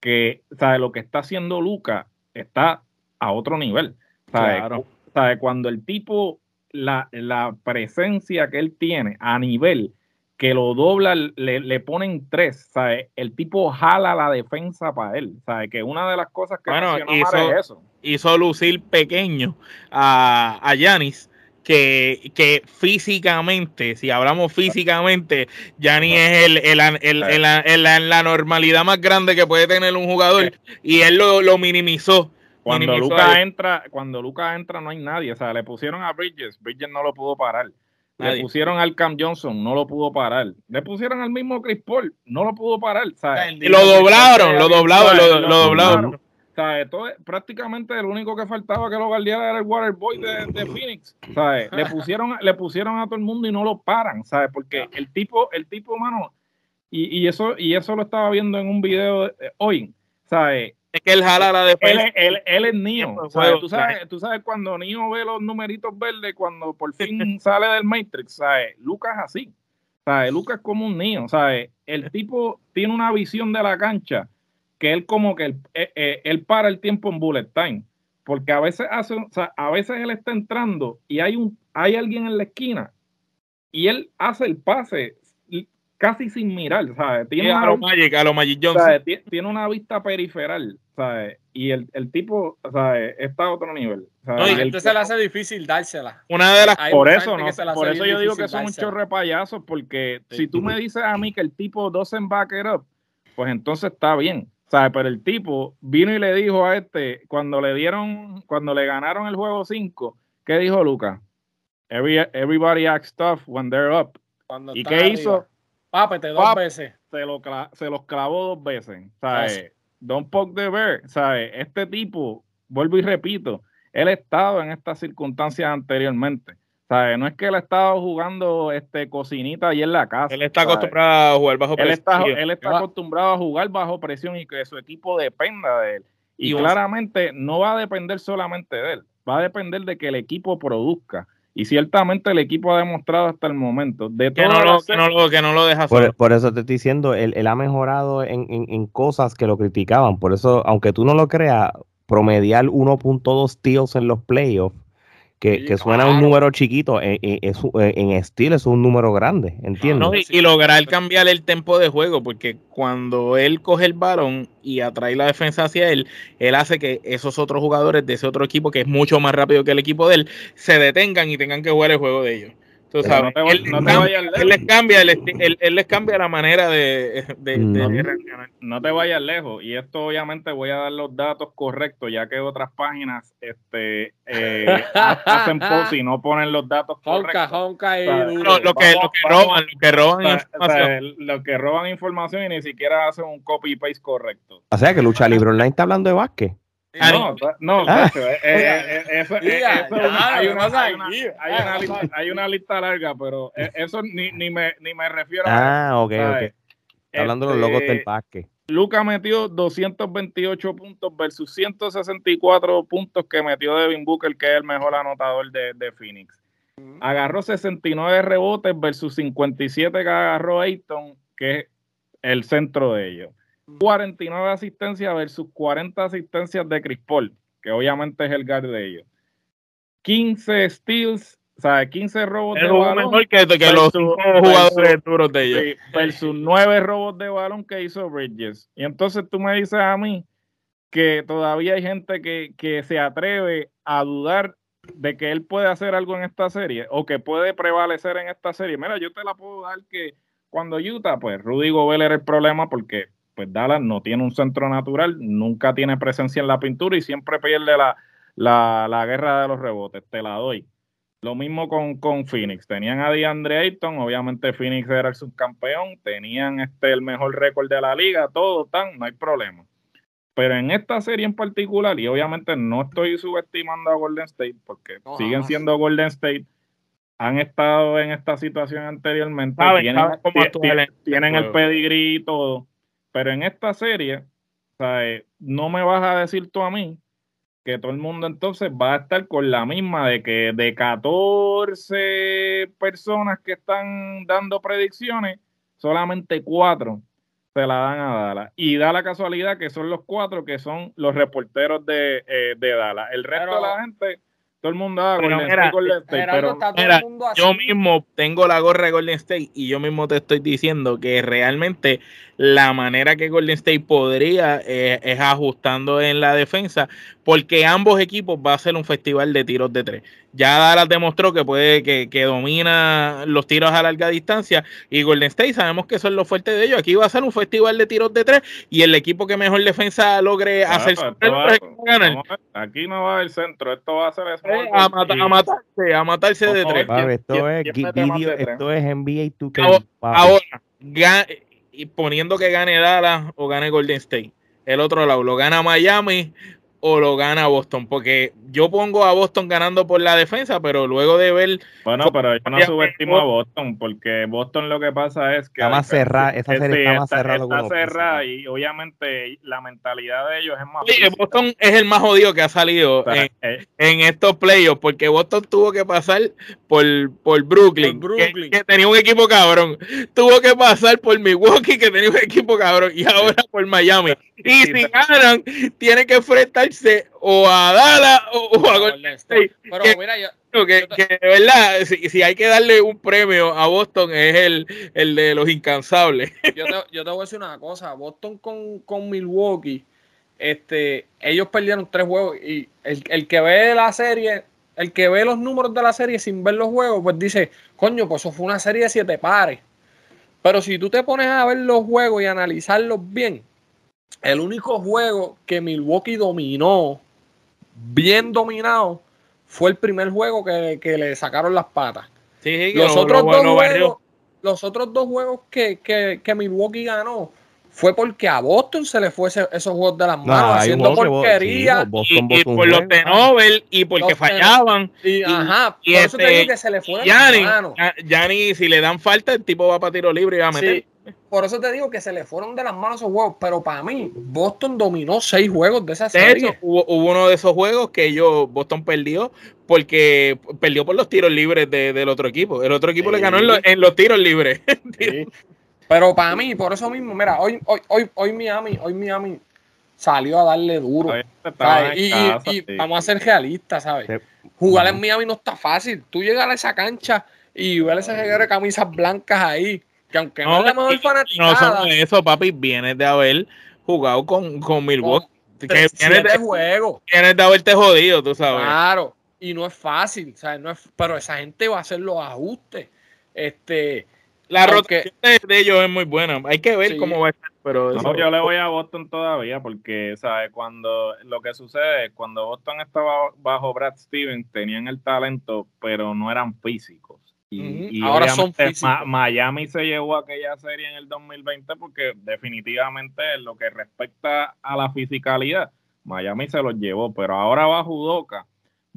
que, ¿sabes? Lo que está haciendo Luca está a otro nivel, ¿sabes? ¿sabes? Cuando el tipo la, la, presencia que él tiene a nivel que lo dobla, le, le ponen tres, ¿sabes? El tipo jala la defensa para él, ¿sabes? Que una de las cosas que bueno, hizo, es eso. hizo lucir pequeño a Yanis. Que, que, físicamente, si hablamos físicamente, Yanis es el, el, el, la normalidad más grande que puede tener un jugador y él lo, lo minimizó cuando Lucas entra, cuando Lucas entra no hay nadie. O sea, le pusieron a Bridges, Bridges no lo pudo parar. Le pusieron al Cam Johnson, no lo pudo parar. Le pusieron al mismo Chris Paul, no lo pudo parar. y lo doblaron, lo doblaron, lo, doblaron. Sea, prácticamente el único que faltaba que lo guardiara era el Waterboy de, de Phoenix. ¿sabes? Le pusieron, le pusieron a todo el mundo y no lo paran, ¿sabes? Porque el tipo, el tipo, mano, y, y eso, y eso lo estaba viendo en un video hoy, ¿sabes? Es que él jala la defensa. Él, él, es Neo. ¿Tú, sabes, tú sabes cuando Neo ve los numeritos verdes, cuando por fin sale del Matrix, ¿sabes? Lucas así. ¿sabes? Lucas como un Neo. ¿sabes? El tipo tiene una visión de la cancha que él como que él, eh, eh, él para el tiempo en bullet time. Porque a veces hace, o sea, a veces él está entrando y hay un, hay alguien en la esquina y él hace el pase casi sin mirar, ¿sabes? Tiene una, a lo Magic, a lo Magic Johnson. Tiene una vista periferal, ¿sabes? Y el, el tipo, ¿sabes? Está a otro nivel. No, y entonces se le hace difícil dársela. Una de las por eso, no, por eso yo digo que son un chorre payasos, porque si tú me dices a mí que el tipo doesn't back it up, pues entonces está bien. ¿Sabes? Pero el tipo vino y le dijo a este, cuando le dieron, cuando le ganaron el juego 5, ¿qué dijo Luca? everybody acts tough when they're up. ¿Y qué hizo? Pápete dos veces. Se, lo, se los clavó dos veces. ¿sabes? Don't poke the bear. ¿sabes? Este tipo, vuelvo y repito, él ha estado en estas circunstancias anteriormente. ¿sabes? No es que él ha estado jugando este, cocinita ahí en la casa. Él está acostumbrado a jugar bajo presión. Él está, él está acostumbrado a jugar bajo presión y que su equipo dependa de él. Y, claramente no va a depender solamente de él, va a depender de que el equipo produzca. Y ciertamente el equipo ha demostrado hasta el momento de que, no lo, que, no lo, que no lo deja por, por, eso te estoy diciendo, él, él ha mejorado en, en, en, cosas que lo criticaban. Por eso, aunque tú no lo creas, promediar 1.2 steals en los playoffs que, suena un número chiquito, en, en, estilo es un número grande, ¿entiendes? y, lograr cambiar el tempo de juego, porque cuando él coge el balón y atrae la defensa hacia él, él hace que esos otros jugadores de ese otro equipo, que es mucho más rápido que el equipo de él, se detengan y tengan que jugar el juego de ellos él, les cambia, él, les cambia la manera de, no, te vayas lejos. Y esto obviamente voy a dar los datos correctos, ya que otras páginas este, eh, hacen post y no ponen los datos correctos. lo, que, roban, lo que roban información. lo que roban información y ni siquiera hacen un copy paste correcto. O sea que Lucha Libre Online está hablando de básquet. No, no, hay una lista larga, pero e, eso ni, ni, me, ni me refiero a. Ah, ok, ok. Hablando de los logos del parque. Este, Luca metió 228 puntos versus 164 puntos que metió Devin Booker, que es el mejor anotador de, de Phoenix. Agarró 69 rebotes versus 57 que agarró Ayton, que es el centro de ellos. 49 asistencias versus 40 asistencias de Chris Paul, que obviamente es el guard de ellos. 15 steals, o sea, 15 robos de balón. mejor que, los jugadores duros de ellos. versus 9 robos de balón que hizo Bridges. Y entonces tú me dices a mí que todavía hay gente que, que se atreve a dudar de que él puede hacer algo en esta serie o que puede prevalecer en esta serie. Mira, yo te la puedo dar que cuando Utah, pues Rudy Gobert era el problema porque pues Dallas no tiene un centro natural, nunca tiene presencia en la pintura y siempre pierde la, la, la guerra de los rebotes, te la doy. Lo mismo con, con Phoenix. Tenían a DeAndre Ayton, obviamente Phoenix era el subcampeón, tenían este el mejor récord de la liga, todo tan, no hay problema. Pero en esta serie en particular, y obviamente no estoy subestimando a Golden State, porque siguen siendo Golden State, han estado en esta situación anteriormente, tienen, el pedigrí y todo, pero en esta serie, no me vas a decir tú a mí que todo el mundo entonces va a estar con la misma de que de 14 personas que están dando predicciones, solamente 4 se la dan a Dallas. Y da la casualidad que son los 4 que son los reporteros de, eh, de Dallas. El resto de la gente todo el mundo da Golden, State, pero, yo mismo tengo la gorra de Golden State y yo mismo te estoy diciendo que realmente la manera que Golden State podría eh, es ajustando en la defensa, porque ambos equipos va a ser un festival de tiros de tres. Ya Dallas demostró que puede, que, domina los tiros a larga distancia, y Golden State sabemos que son los fuertes de ellos. Aquí va a ser un festival de tiros de tres, y el equipo que mejor defensa logre hacer Aquí no va a haber centro, esto va a ser eh, a, matarse, a matarse de tres. esto, es, esto es NBA 2K. Ahora, y poniendo que gane Dallas o gane Golden State. El otro lado lo gana Miami o lo gana Boston, porque yo pongo a Boston ganando por la defensa, pero luego de ver... Bueno, pero yo no subestimo a Boston, porque Boston lo que pasa es que... Está más cerrada, esa serie está más cerrada. Está cerrada y obviamente la mentalidad de ellos es más... Oye, Boston es el más jodido que ha salido en, eh, en, estos playoffs, porque Boston tuvo que pasar por, por Brooklyn, Que, tenía un equipo cabrón. Tuvo que pasar por Milwaukee, que tenía un equipo cabrón, y ahora por Miami. Y si ganan, tiene que enfrentarse o a Dallas o, a Golden State. Pero mira, yo, que, de verdad, si, hay que darle un premio a Boston es el, el de los incansables. Yo te, yo te voy a decir una cosa, Boston con, con Milwaukee, este, ellos perdieron tres juegos y el, el, que ve la serie, el que ve los números de la serie sin ver los juegos, pues dice, coño, pues eso fue una serie de siete pares. Pero si tú te pones a ver los juegos y analizarlos bien, el único juego que Milwaukee dominó, bien dominado, fue el primer juego que, le sacaron las patas. los, otros dos juegos, los otros dos juegos que, que Milwaukee ganó fue porque a Boston se le fue esos juegos de las manos, haciendo porquería. y, por los de Nobel y porque fallaban. Y, ajá, por eso te digo este, que se le fue de las manos. ni si le dan falta, el tipo va para tiro libre y va a meter. Por eso te digo que se le fueron de las manos esos juegos. Pero para mí, Boston dominó seis juegos de esa serie. De hecho, hubo, uno de esos juegos que yo, Boston perdió porque perdió por los tiros libres del otro equipo. El otro equipo le ganó en, los tiros libres. Pero para mí, por eso mismo, mira, hoy, hoy, hoy, hoy Miami, hoy Miami salió a darle duro. Y, vamos a ser realistas, ¿sabes? Jugar en Miami no está fácil. Tú llegas a esa cancha y ver ese de camisas blancas ahí, que aunque no, es la mejor fanaticada. No son eso, papi, vienes de haber jugado con, con Milwaukee. que vienes de juego. Vienes de haberte jodido, tú sabes. Claro, y no es fácil, ¿sabes? No es, pero esa gente va a hacer los ajustes. Este, la rotación de, ellos es muy buena. Hay que ver cómo va a estar. Pero yo le voy a Boston todavía porque, ¿sabes? Cuando lo que sucede es cuando Boston estaba bajo Brad Stevens, tenían el talento, pero no eran físicos. Y, ahora son físicos. Miami se llevó aquella serie en el 2020 porque definitivamente en lo que respecta a la fisicalidad, Miami se los llevó, pero ahora va Judoka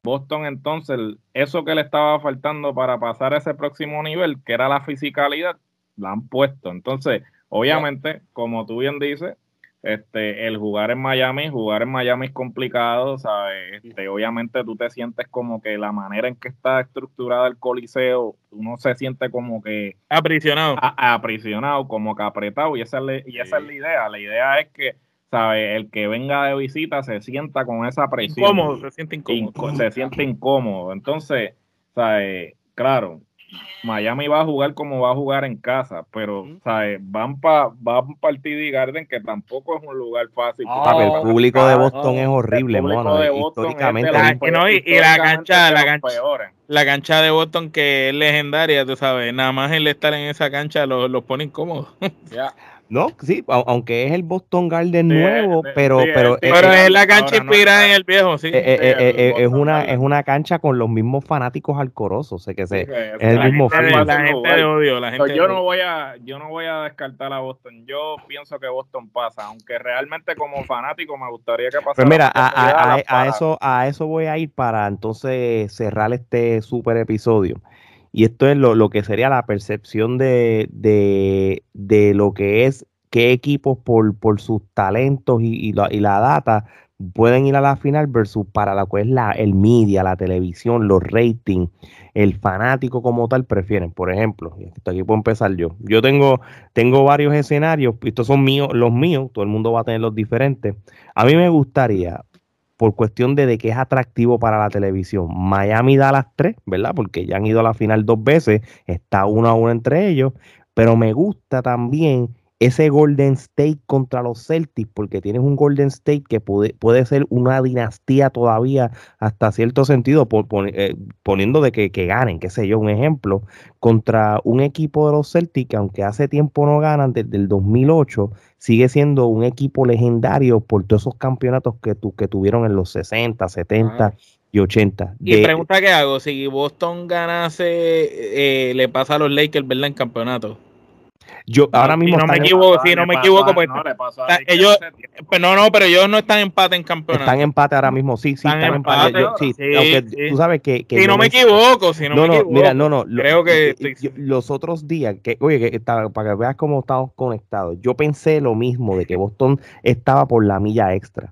Boston entonces, eso que le estaba faltando para pasar a ese próximo nivel, que era la fisicalidad, la han puesto. Entonces, obviamente, como tú bien dices, este, el jugar en Miami, jugar en Miami es complicado, ¿sabes? Este, obviamente tú te sientes como que la manera en que está estructurada el coliseo, uno se siente como que... Aprisionado. aprisionado, como que apretado, y esa, es y esa es la idea. La idea es que ¿sabe? El que venga de visita se sienta con esa presión. Incómodo, se siente incómodo. se siente incómodo. Entonces, ¿sabe? Claro, Miami va a jugar como va a jugar en casa, pero ¿sabes? van para van pa el TD Garden, que tampoco es un lugar fácil. el público de Boston es horrible, mono, históricamente. y, la cancha, la cancha, la cancha de Boston que es legendaria, tú sabes, nada más el estar en esa cancha los, los pone incómodos. Ya. No, sí, aunque es el Boston Garden nuevo, pero, pero, pero es, la cancha inspirada en el viejo, sí. Eh, eh, eh, es, una, es una cancha con los mismos fanáticos alcorosos, sé que se, es el mismo La gente odio, la gente yo no voy a, yo no voy a descartar a Boston. Yo pienso que Boston pasa, aunque realmente como fanático me gustaría que pasara. Pues mira, a, a, eso, a eso voy a ir para entonces cerrar este super episodio. Y esto es lo, que sería la percepción de, de, lo que es qué equipos por, por sus talentos y, la, y, la, data pueden ir a la final versus para lo que es la, el media, la televisión, los ratings, el fanático como tal prefieren. Por ejemplo, aquí puedo empezar yo. Yo tengo, tengo varios escenarios, estos son míos, los míos, todo el mundo va a tener los diferentes. A mí me gustaría por cuestión de, de que es atractivo para la televisión. Miami da las tres, ¿verdad? Porque ya han ido a la final dos veces, está uno a uno entre ellos, pero me gusta también ese Golden State contra los Celtics, porque tienes un Golden State que puede, puede ser una dinastía todavía hasta cierto sentido, por, eh, poniendo de que, que, ganen, qué sé yo, un ejemplo, contra un equipo de los Celtics que aunque hace tiempo no ganan, desde el 2008, sigue siendo un equipo legendario por todos esos campeonatos que, tu, que tuvieron en los 60, 70 y 80. y pregunta que hago, si Boston ganase, eh, le pasa a los Lakers, ¿verdad? En campeonato. Yo ahora mismo. Si no me equivoco, si no me equivoco, pues. No, ellos, pues no, no, pero ellos no están en empate en campeonato. Están en empate ahora mismo, sí, sí, están, en empate. sí, aunque tú sabes que. si no me equivoco, si no, no me equivoco. Mira, no, no. Creo que. los otros días, que, oye, que para que veas cómo estamos conectados, yo pensé lo mismo de que Boston estaba por la milla extra.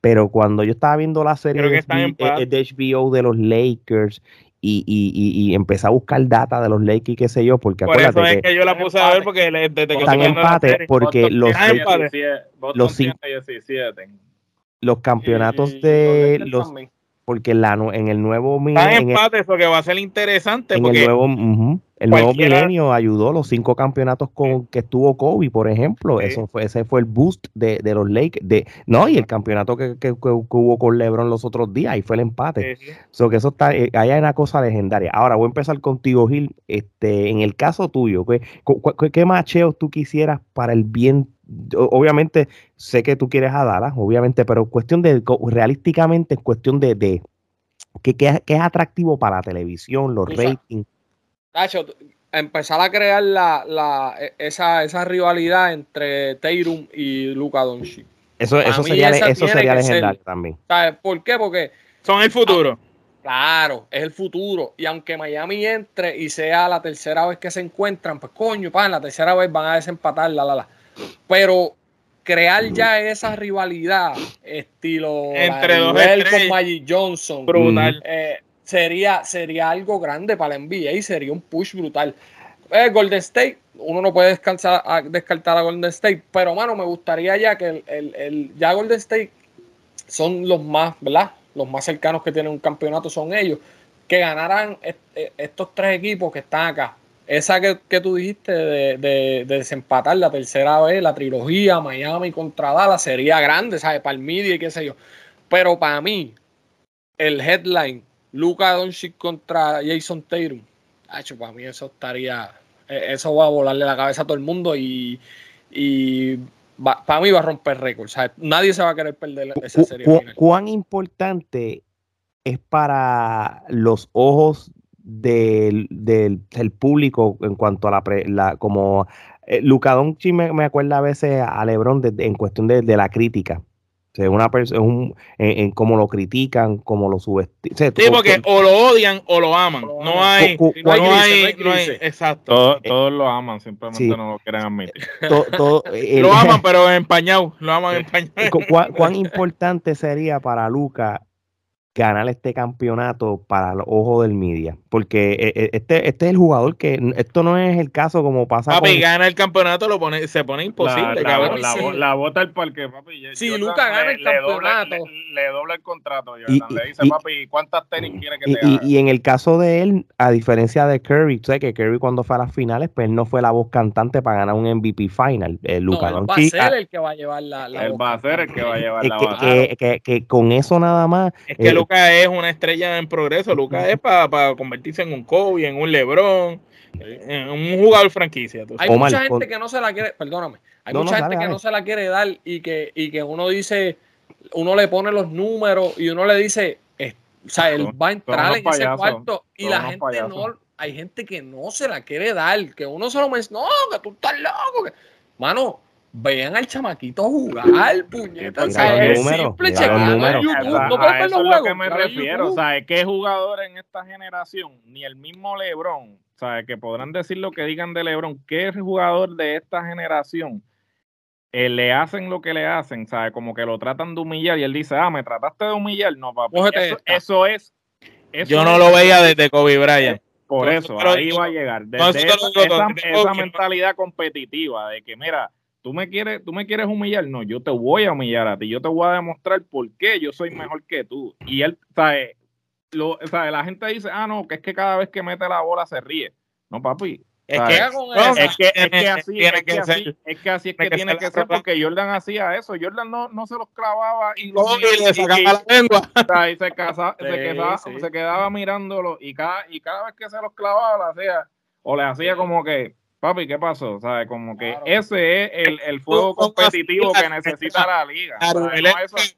Pero cuando yo estaba viendo la serie de, HBO de los Lakers y, y, y, empecé a buscar data de los Lakers y qué sé yo, porque Por eso es que, yo la puse a ver porque desde que están en empate, porque los, los, los campeonatos de los porque la, en el nuevo empate, eso que va a ser interesante. En el nuevo, el nuevo milenio ayudó los cinco campeonatos con que estuvo Kobe, por ejemplo. Eso fue, ese fue el boost de, de los Lakers. De, no, y el campeonato que, que, hubo con LeBron los otros días, ahí fue el empate. que eso está, eh, ahí hay una cosa legendaria. Ahora voy a empezar contigo, Gil. Este, en el caso tuyo, ¿qué, qué, qué macheos tú quisieras para el bien obviamente sé que tú quieres a Dallas, obviamente, pero cuestión de, realísticamente, es cuestión de, de que, es atractivo para la televisión, los ratings. Tacho, empezar a crear la, la, e, esa, esa rivalidad entre Teirum y Luca Doncic. Eso, eso sería, eso sería legendario también. ¿Sabes por qué? Porque son el futuro. Claro, es el futuro. Y aunque Miami entre y sea la tercera vez que se encuentran, pues coño, pa, la tercera vez van a desempatar, la, la, la. Pero crear ya esa rivalidad, estilo entre dos con Magic Johnson, brutal. Eh, sería, sería algo grande para la NBA y sería un push brutal. Eh, Golden State, uno no puede descartar a, descartar a Golden State, pero mano, me gustaría ya que el, el, ya Golden State son los más, ¿verdad? Los más cercanos que tienen un campeonato son ellos, que ganaran estos tres equipos que están acá esa que, tú dijiste de, desempatar la tercera vez, la trilogía Miami contra Dallas, sería grande, ¿sabes? Para el media y qué sé yo. Pero para mí, el headline, Luca Doncic contra Jason Tatum, hecho, para mí eso estaría, e, eso va a volarle la cabeza a todo el mundo y, para mí va a romper récords. Nadie se va a querer perder esa serie. ¿Cuán importante es para los ojos del, del, público en cuanto a la, la como eh, Luca Doncic me, me, acuerda a veces a LeBron en cuestión de, la crítica. O una persona en, en, cómo lo critican, cómo lo subestiman. sí, porque o lo odian o lo aman. No hay, no, hay, no hay, exacto. Eh, todos, lo aman, simplemente no lo quieren admitir. lo aman, pero empañado. Lo aman empañado. ¿Cuán, ¿Cuán importante sería para Luca ganar este campeonato para los ojos del media. Porque eh, eh, este, este es el jugador que esto no es el caso como pasa papi gana el campeonato lo pone se pone imposible la, la, la, bota el parque papi. Si nunca gana el campeonato. le, dobla el contrato y, le dice papi cuántas tenis quiere que te y, y, en el caso de él a diferencia de Curry tú sabes que Curry cuando fue a las finales pues no fue la voz cantante para ganar un MVP final eh, Luca no, va a ser el que va a llevar la, él va a ser el que va a llevar la que, que, que, con eso nada más es que Luca es una estrella en progreso Luca es para, para convertirse en un Kobe en un LeBron en un jugador franquicia hay mucha gente que no se la quiere perdóname hay mucha gente que no se la quiere dar y que, y que uno dice uno le pone los números y uno le dice o sea, él va a entrar en ese cuarto y la gente no, hay gente que no se la quiere dar, que uno se lo menciona, no, que tú estás loco. Que... Mano, vean al chamaquito jugar, puñeta. O sea, es simple chequear YouTube. No a eso es lo que me refiero. O sea, ¿qué jugador en esta generación? Ni el mismo LeBron. O sea, que podrán decir lo que digan de LeBron. ¿Qué jugador de esta generación eh, le hacen lo que le hacen, ¿sabes? Como que lo tratan de humillar y él dice, ah, me trataste de humillar. No, papi. Eso, es. Yo no lo veía desde Kobe Bryant. Por eso, ahí va a llegar. Desde esa, mentalidad competitiva de que, mira, tú me quieres, tú me quieres humillar, no, yo te voy a humillar a ti, yo te voy a demostrar por qué yo soy mejor que tú. Y él, ¿sabes? Lo, ¿sabe? La gente dice, ah, no, que es que cada vez que mete la bola se ríe. No, papi, es que, es que, es que así es que, así, es que así es que tiene que ser porque Jordan hacía eso. Jordan no, no se los clavaba y, los, y, le sacaba la lengua. Y se, casa, se, quedaba, se quedaba mirándolo y cada, y cada vez que se los clavaba lo hacía o le hacía como que Papi, ¿qué pasó? ¿Sabes? Como que ese es el, el fuego competitivo que necesita la liga. Claro,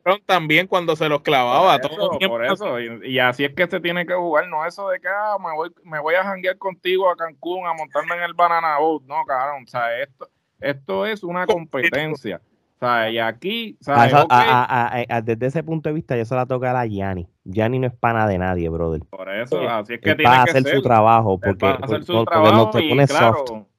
no también cuando se los clavaba. Por eso, todo por eso. Y, así es que se tiene que jugar, no eso de que ah, me, voy, me voy a janguear contigo a Cancún a montarme en el Banana Boat. No, cabrón. O sea, esto, esto es una competencia. O sea, y aquí, desde ese punto de vista, yo se la toca a Yanni. Yanni no es pana de nadie, brother. Por eso, así es que tiene que hacer su trabajo. Porque, hacer su trabajo no te pone soft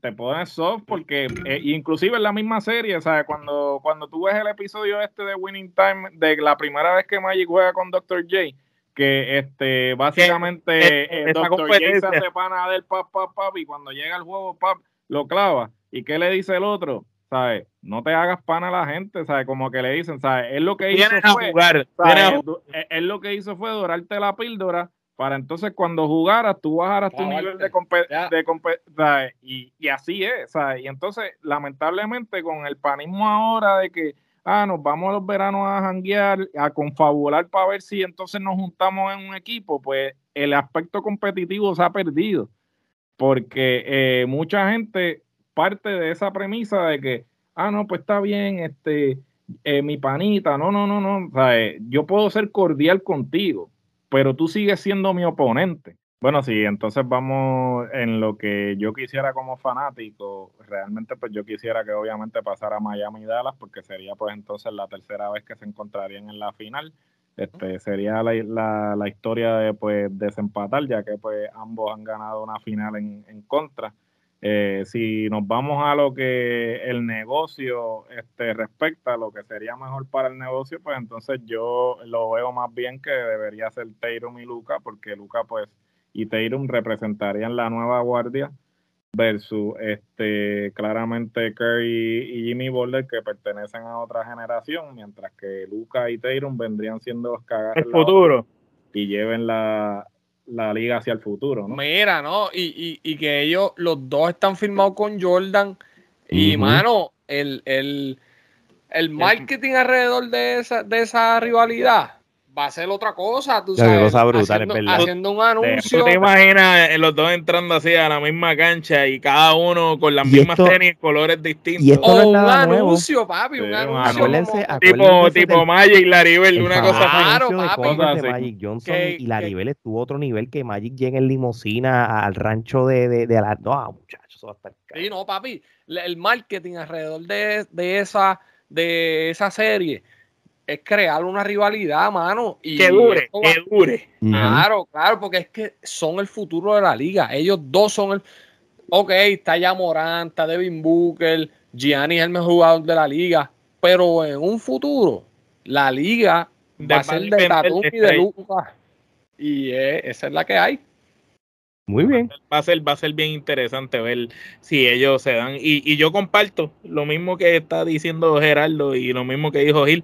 te pones soft porque eh, inclusive en la misma serie, ¿sabes? Cuando, cuando tú ves el episodio este de Winning Time, de la primera vez que Magic juega con Dr. J, que este básicamente eh, Dr. J se hace pana del pap, pap, pap, y cuando llega el juego, pap, lo clava. ¿Y qué le dice el otro? ¿Sabes? No te hagas pana a la gente, ¿sabes? Como que le dicen, ¿sabes? Él lo que hizo fue, jugar, él lo que hizo fue dorarte la píldora para entonces cuando jugaras tú bajaras tu nivel de competencia y, y, así es, ¿sabes? Y entonces lamentablemente con el panismo ahora de que ah, nos vamos a los veranos a janguear, a confabular para ver si entonces nos juntamos en un equipo, pues el aspecto competitivo se ha perdido, porque eh, mucha gente parte de esa premisa de que, ah, no, pues está bien, este, eh, mi panita, no, no, no, no, ¿sabes? yo puedo ser cordial contigo, pero tú sigues siendo mi oponente. Bueno, sí, entonces vamos en lo que yo quisiera como fanático. Realmente, pues yo quisiera que obviamente pasara Miami y Dallas, porque sería pues entonces la tercera vez que se encontrarían en la final. Este sería la, la, historia de pues desempatar, ya que pues ambos han ganado una final en, en contra. Eh, si nos vamos a lo que el negocio este, respecta, lo que sería mejor para el negocio, pues entonces yo lo veo más bien que debería ser Teirum y Luca, porque Luca pues y Teirum representarían la nueva guardia versus este claramente Curry y Jimmy Butler que pertenecen a otra generación, mientras que Luca y Teirum vendrían siendo los el futuro. y lleven la, la liga hacia el futuro, ¿no? Mira, ¿no? Y, y, y que ellos, los dos están firmados con Jordan. Y, mano, el, el, el marketing alrededor de esa, de esa rivalidad va a ser otra cosa, tú sabes. haciendo, un anuncio. ¿Tú te imaginas eh, los dos entrando así a la misma cancha y cada uno con las mismas tenis, colores distintos? o un anuncio, papi, un anuncio. Acuérdense, tipo, tipo Magic, Laribel, una cosa claro, papi. De Magic Johnson y Laribel estuvo otro nivel que Magic llega en limosina al rancho de, de, de la... No, muchachos, eso va a estar Sí, no, papi. El marketing alrededor de, de, esa, de esa serie es crear una rivalidad, mano. Y que dure, que dure. Claro, claro, porque es que son el futuro de la liga. Ellos dos son el. Ok, está ya Morán, está Devin Booker, Gianni es el mejor jugador de la liga, pero en un futuro, la liga va a ser de Tatum y de Lucas. Y esa es la que hay. Muy bien. Va a ser, va a ser bien interesante ver si ellos se dan. Y, y yo comparto lo mismo que está diciendo Gerardo y lo mismo que dijo Gil.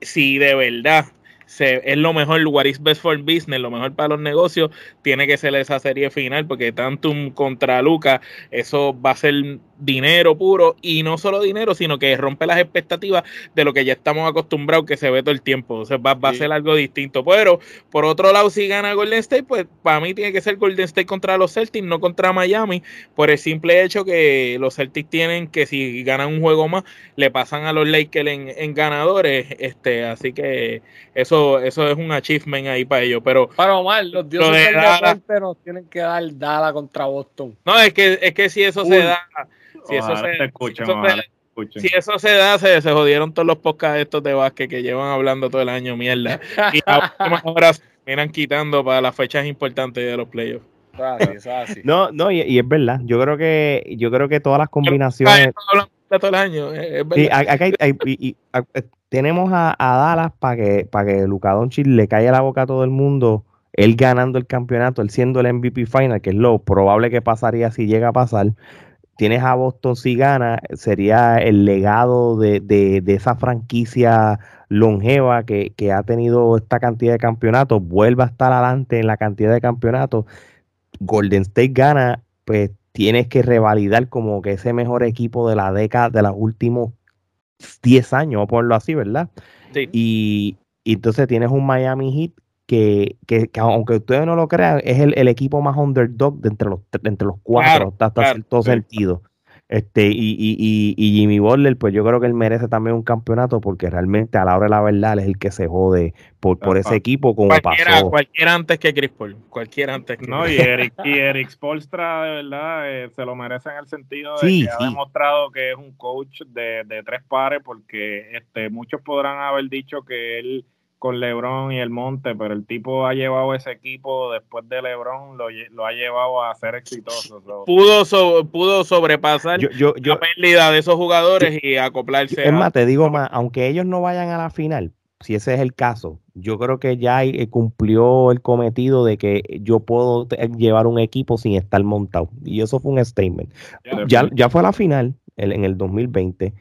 Si de verdad es lo mejor, what is best for business, lo mejor para los negocios, tiene que ser esa serie final, porque Tantum contra Luca, eso va a ser dinero puro y no solo dinero, sino que rompe las expectativas de lo que ya estamos acostumbrados que se ve todo el tiempo. O sea, va, a ser algo distinto. Pero por otro lado, si gana Golden State, pues para mí tiene que ser Golden State contra los Celtics, no contra Miami, por el simple hecho que los Celtics tienen que si ganan un juego más, le pasan a los Lakers en, ganadores. Este, así que eso, eso es un achievement ahí para ellos. Pero, para mal, los dioses del deporte nos tienen que dar dada contra Boston. No, es que, es que si eso se da si eso, se, da, se, jodieron todos los podcasts estos de básquet que llevan hablando todo el año, mierda. Y ahora se miran quitando para las fechas importantes de los playoffs. No, no, y, es verdad. Yo creo que, yo creo que todas las combinaciones. Todo el año, y, tenemos a, Dallas para que, para que Luka Doncic le caiga la boca a todo el mundo él ganando el campeonato, él siendo el MVP final, que es lo probable que pasaría si llega a pasar tienes a Boston si gana, sería el legado de, esa franquicia longeva que, ha tenido esta cantidad de campeonatos, vuelve a estar adelante en la cantidad de campeonatos. Golden State gana, pues tienes que revalidar como que ese mejor equipo de la década, de los últimos 10 años, o ponerlo así, ¿verdad? Sí. Y, y entonces tienes un Miami Heat que, que, aunque ustedes no lo crean, es el, el, equipo más underdog de entre los, entre los cuatro, hasta, hasta todo sentido. Este, y, y, y, Jimmy Butler, pues yo creo que él merece también un campeonato porque realmente a la hora de la verdad es el que se jode por, por ese equipo como cualquiera, pasó. Cualquiera antes que Chris Paul, cualquiera antes que No, y Eric, y Eric Spolstra de verdad eh, se lo merece en el sentido de que ha demostrado que es un coach de, de tres pares porque este muchos podrán haber dicho que él con LeBron y el Monte, pero el tipo ha llevado ese equipo después de LeBron, lo, ha llevado a ser exitoso. Pudo, pudo sobrepasar la pérdida de esos jugadores y acoplarse. Es más, te digo más, aunque ellos no vayan a la final, si ese es el caso, yo creo que ya eh, cumplió el cometido de que yo puedo llevar un equipo sin estar montado. Y eso fue un statement. Ya, ya fue a la final en el 2020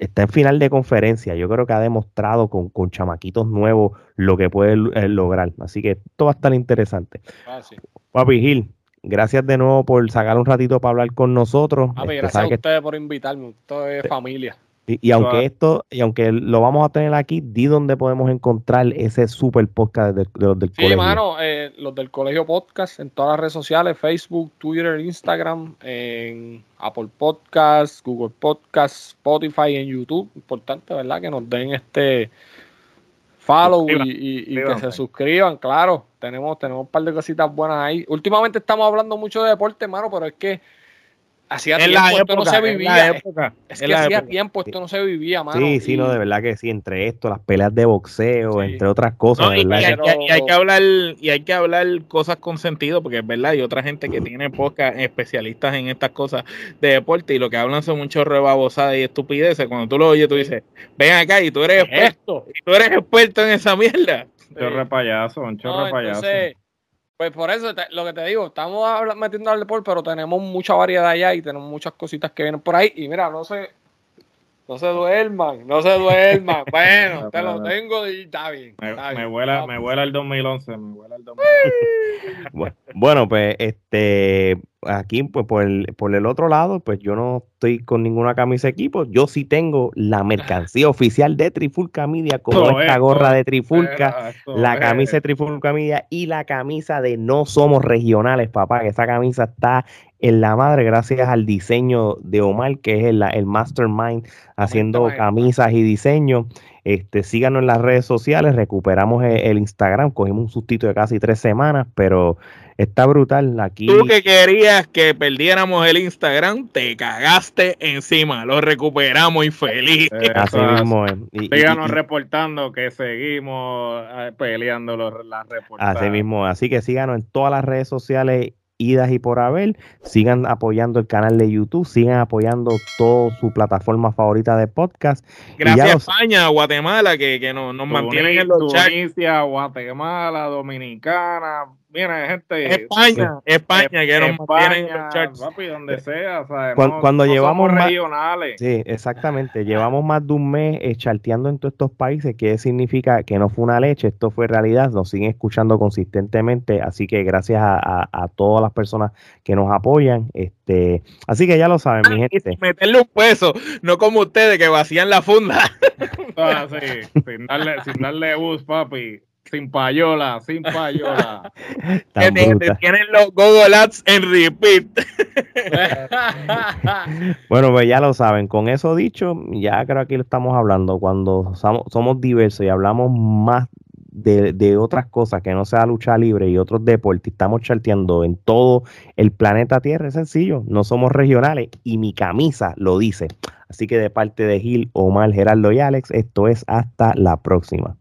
está en final de conferencia. Yo creo que ha demostrado con, con chamaquitos nuevos lo que puede eh, lograr. Así que esto va a estar interesante. Ah, Papi Gil, gracias de nuevo por sacar un ratito para hablar con nosotros. Papi, este, gracias a ustedes por invitarme. Esto es familia. Y, aunque esto, y aunque lo vamos a tener aquí, di dónde podemos encontrar ese super podcast de, los del colegio. Sí, mano, eh, los del colegio podcast en todas las redes sociales, Facebook, Twitter, Instagram, en Apple Podcasts, Google Podcasts, Spotify, en YouTube. Importante, ¿verdad? Que nos den este follow y, que se suscriban, claro. Tenemos, tenemos un par de cositas buenas ahí. Últimamente estamos hablando mucho de deporte, mano, pero es que Hacía tiempo esto no se vivía. Es, que hacía tiempo esto no se vivía, mano. Sí, sí, no, de verdad que sí, entre esto, las peleas de boxeo, entre otras cosas. y, hay, que hablar, y hay que hablar cosas con sentido, porque es verdad, hay otra gente que tiene pocas especialistas en estas cosas de deporte, y lo que hablan son muchos rebabosadas y estupideces. Cuando tú lo oyes, tú dices, ven acá y tú eres experto, y tú eres experto en esa mierda. Un chorre payaso, un chorre payaso. Pues por eso, lo que te digo, estamos metiendo al deporte, pero tenemos mucha variedad allá y tenemos muchas cositas que vienen por ahí. Y mira, no sé, no se duerman, no se duerman. bueno, te lo tengo y está bien. me, vuela, me vuela el 2011, me vuela el 2011. bueno, pues este aquí pues por el, por el otro lado, pues yo no estoy con ninguna camisa de equipo. Yo sí tengo la mercancía oficial de Trifulca Media, como esta gorra de Trifulca, la camisa de Trifulca Media y la camisa de No Somos Regionales, papá, que esa camisa está en la madre gracias al diseño de Omar, que es el, el mastermind haciendo camisas y diseño. Este, síganos en las redes sociales, recuperamos el, el Instagram, cogimos un sustito de casi tres semanas, pero Está brutal aquí. Tú que querías que perdiéramos el Instagram, te cagaste encima. Lo recuperamos y feliz. Eh, así mismo Síganos reportando que seguimos eh, peleando los, las reportadas. Así mismo. Así que síganos en todas las redes sociales idas y por haber. Sigan apoyando el canal de YouTube, sigan apoyando toda su plataforma favorita de podcast. Gracias a España, Guatemala, que, que nos, nos mantienen en los chats. Guatemala, Dominicana, Mira, gente. España, España, que nos mantienen Papi, donde sea. Cuando, llevamos más. Regionales. Sí, exactamente. llevamos más de un mes eh, charteando en todos estos países. ¿Qué significa que no fue una leche? Esto fue realidad. Nos siguen escuchando consistentemente. Así que gracias a, todas las personas que nos apoyan. este Así que ya lo saben, mi ah, gente. Meterle un peso, no como ustedes que vacían la funda. Ah, sí, sin darle, sin darle bus, papi. Sin payola, sin payola. tienen, tienen los Google Ads en repeat. bueno, pues ya lo saben. Con eso dicho, ya creo que aquí lo estamos hablando. Cuando somos, diversos y hablamos más de, otras cosas que no sea lucha libre y otros deportes, estamos charteando en todo el planeta Tierra, es sencillo, no somos regionales y mi camisa lo dice. Así que de parte de Gil, Omar, Geraldo y Alex, esto es hasta la próxima.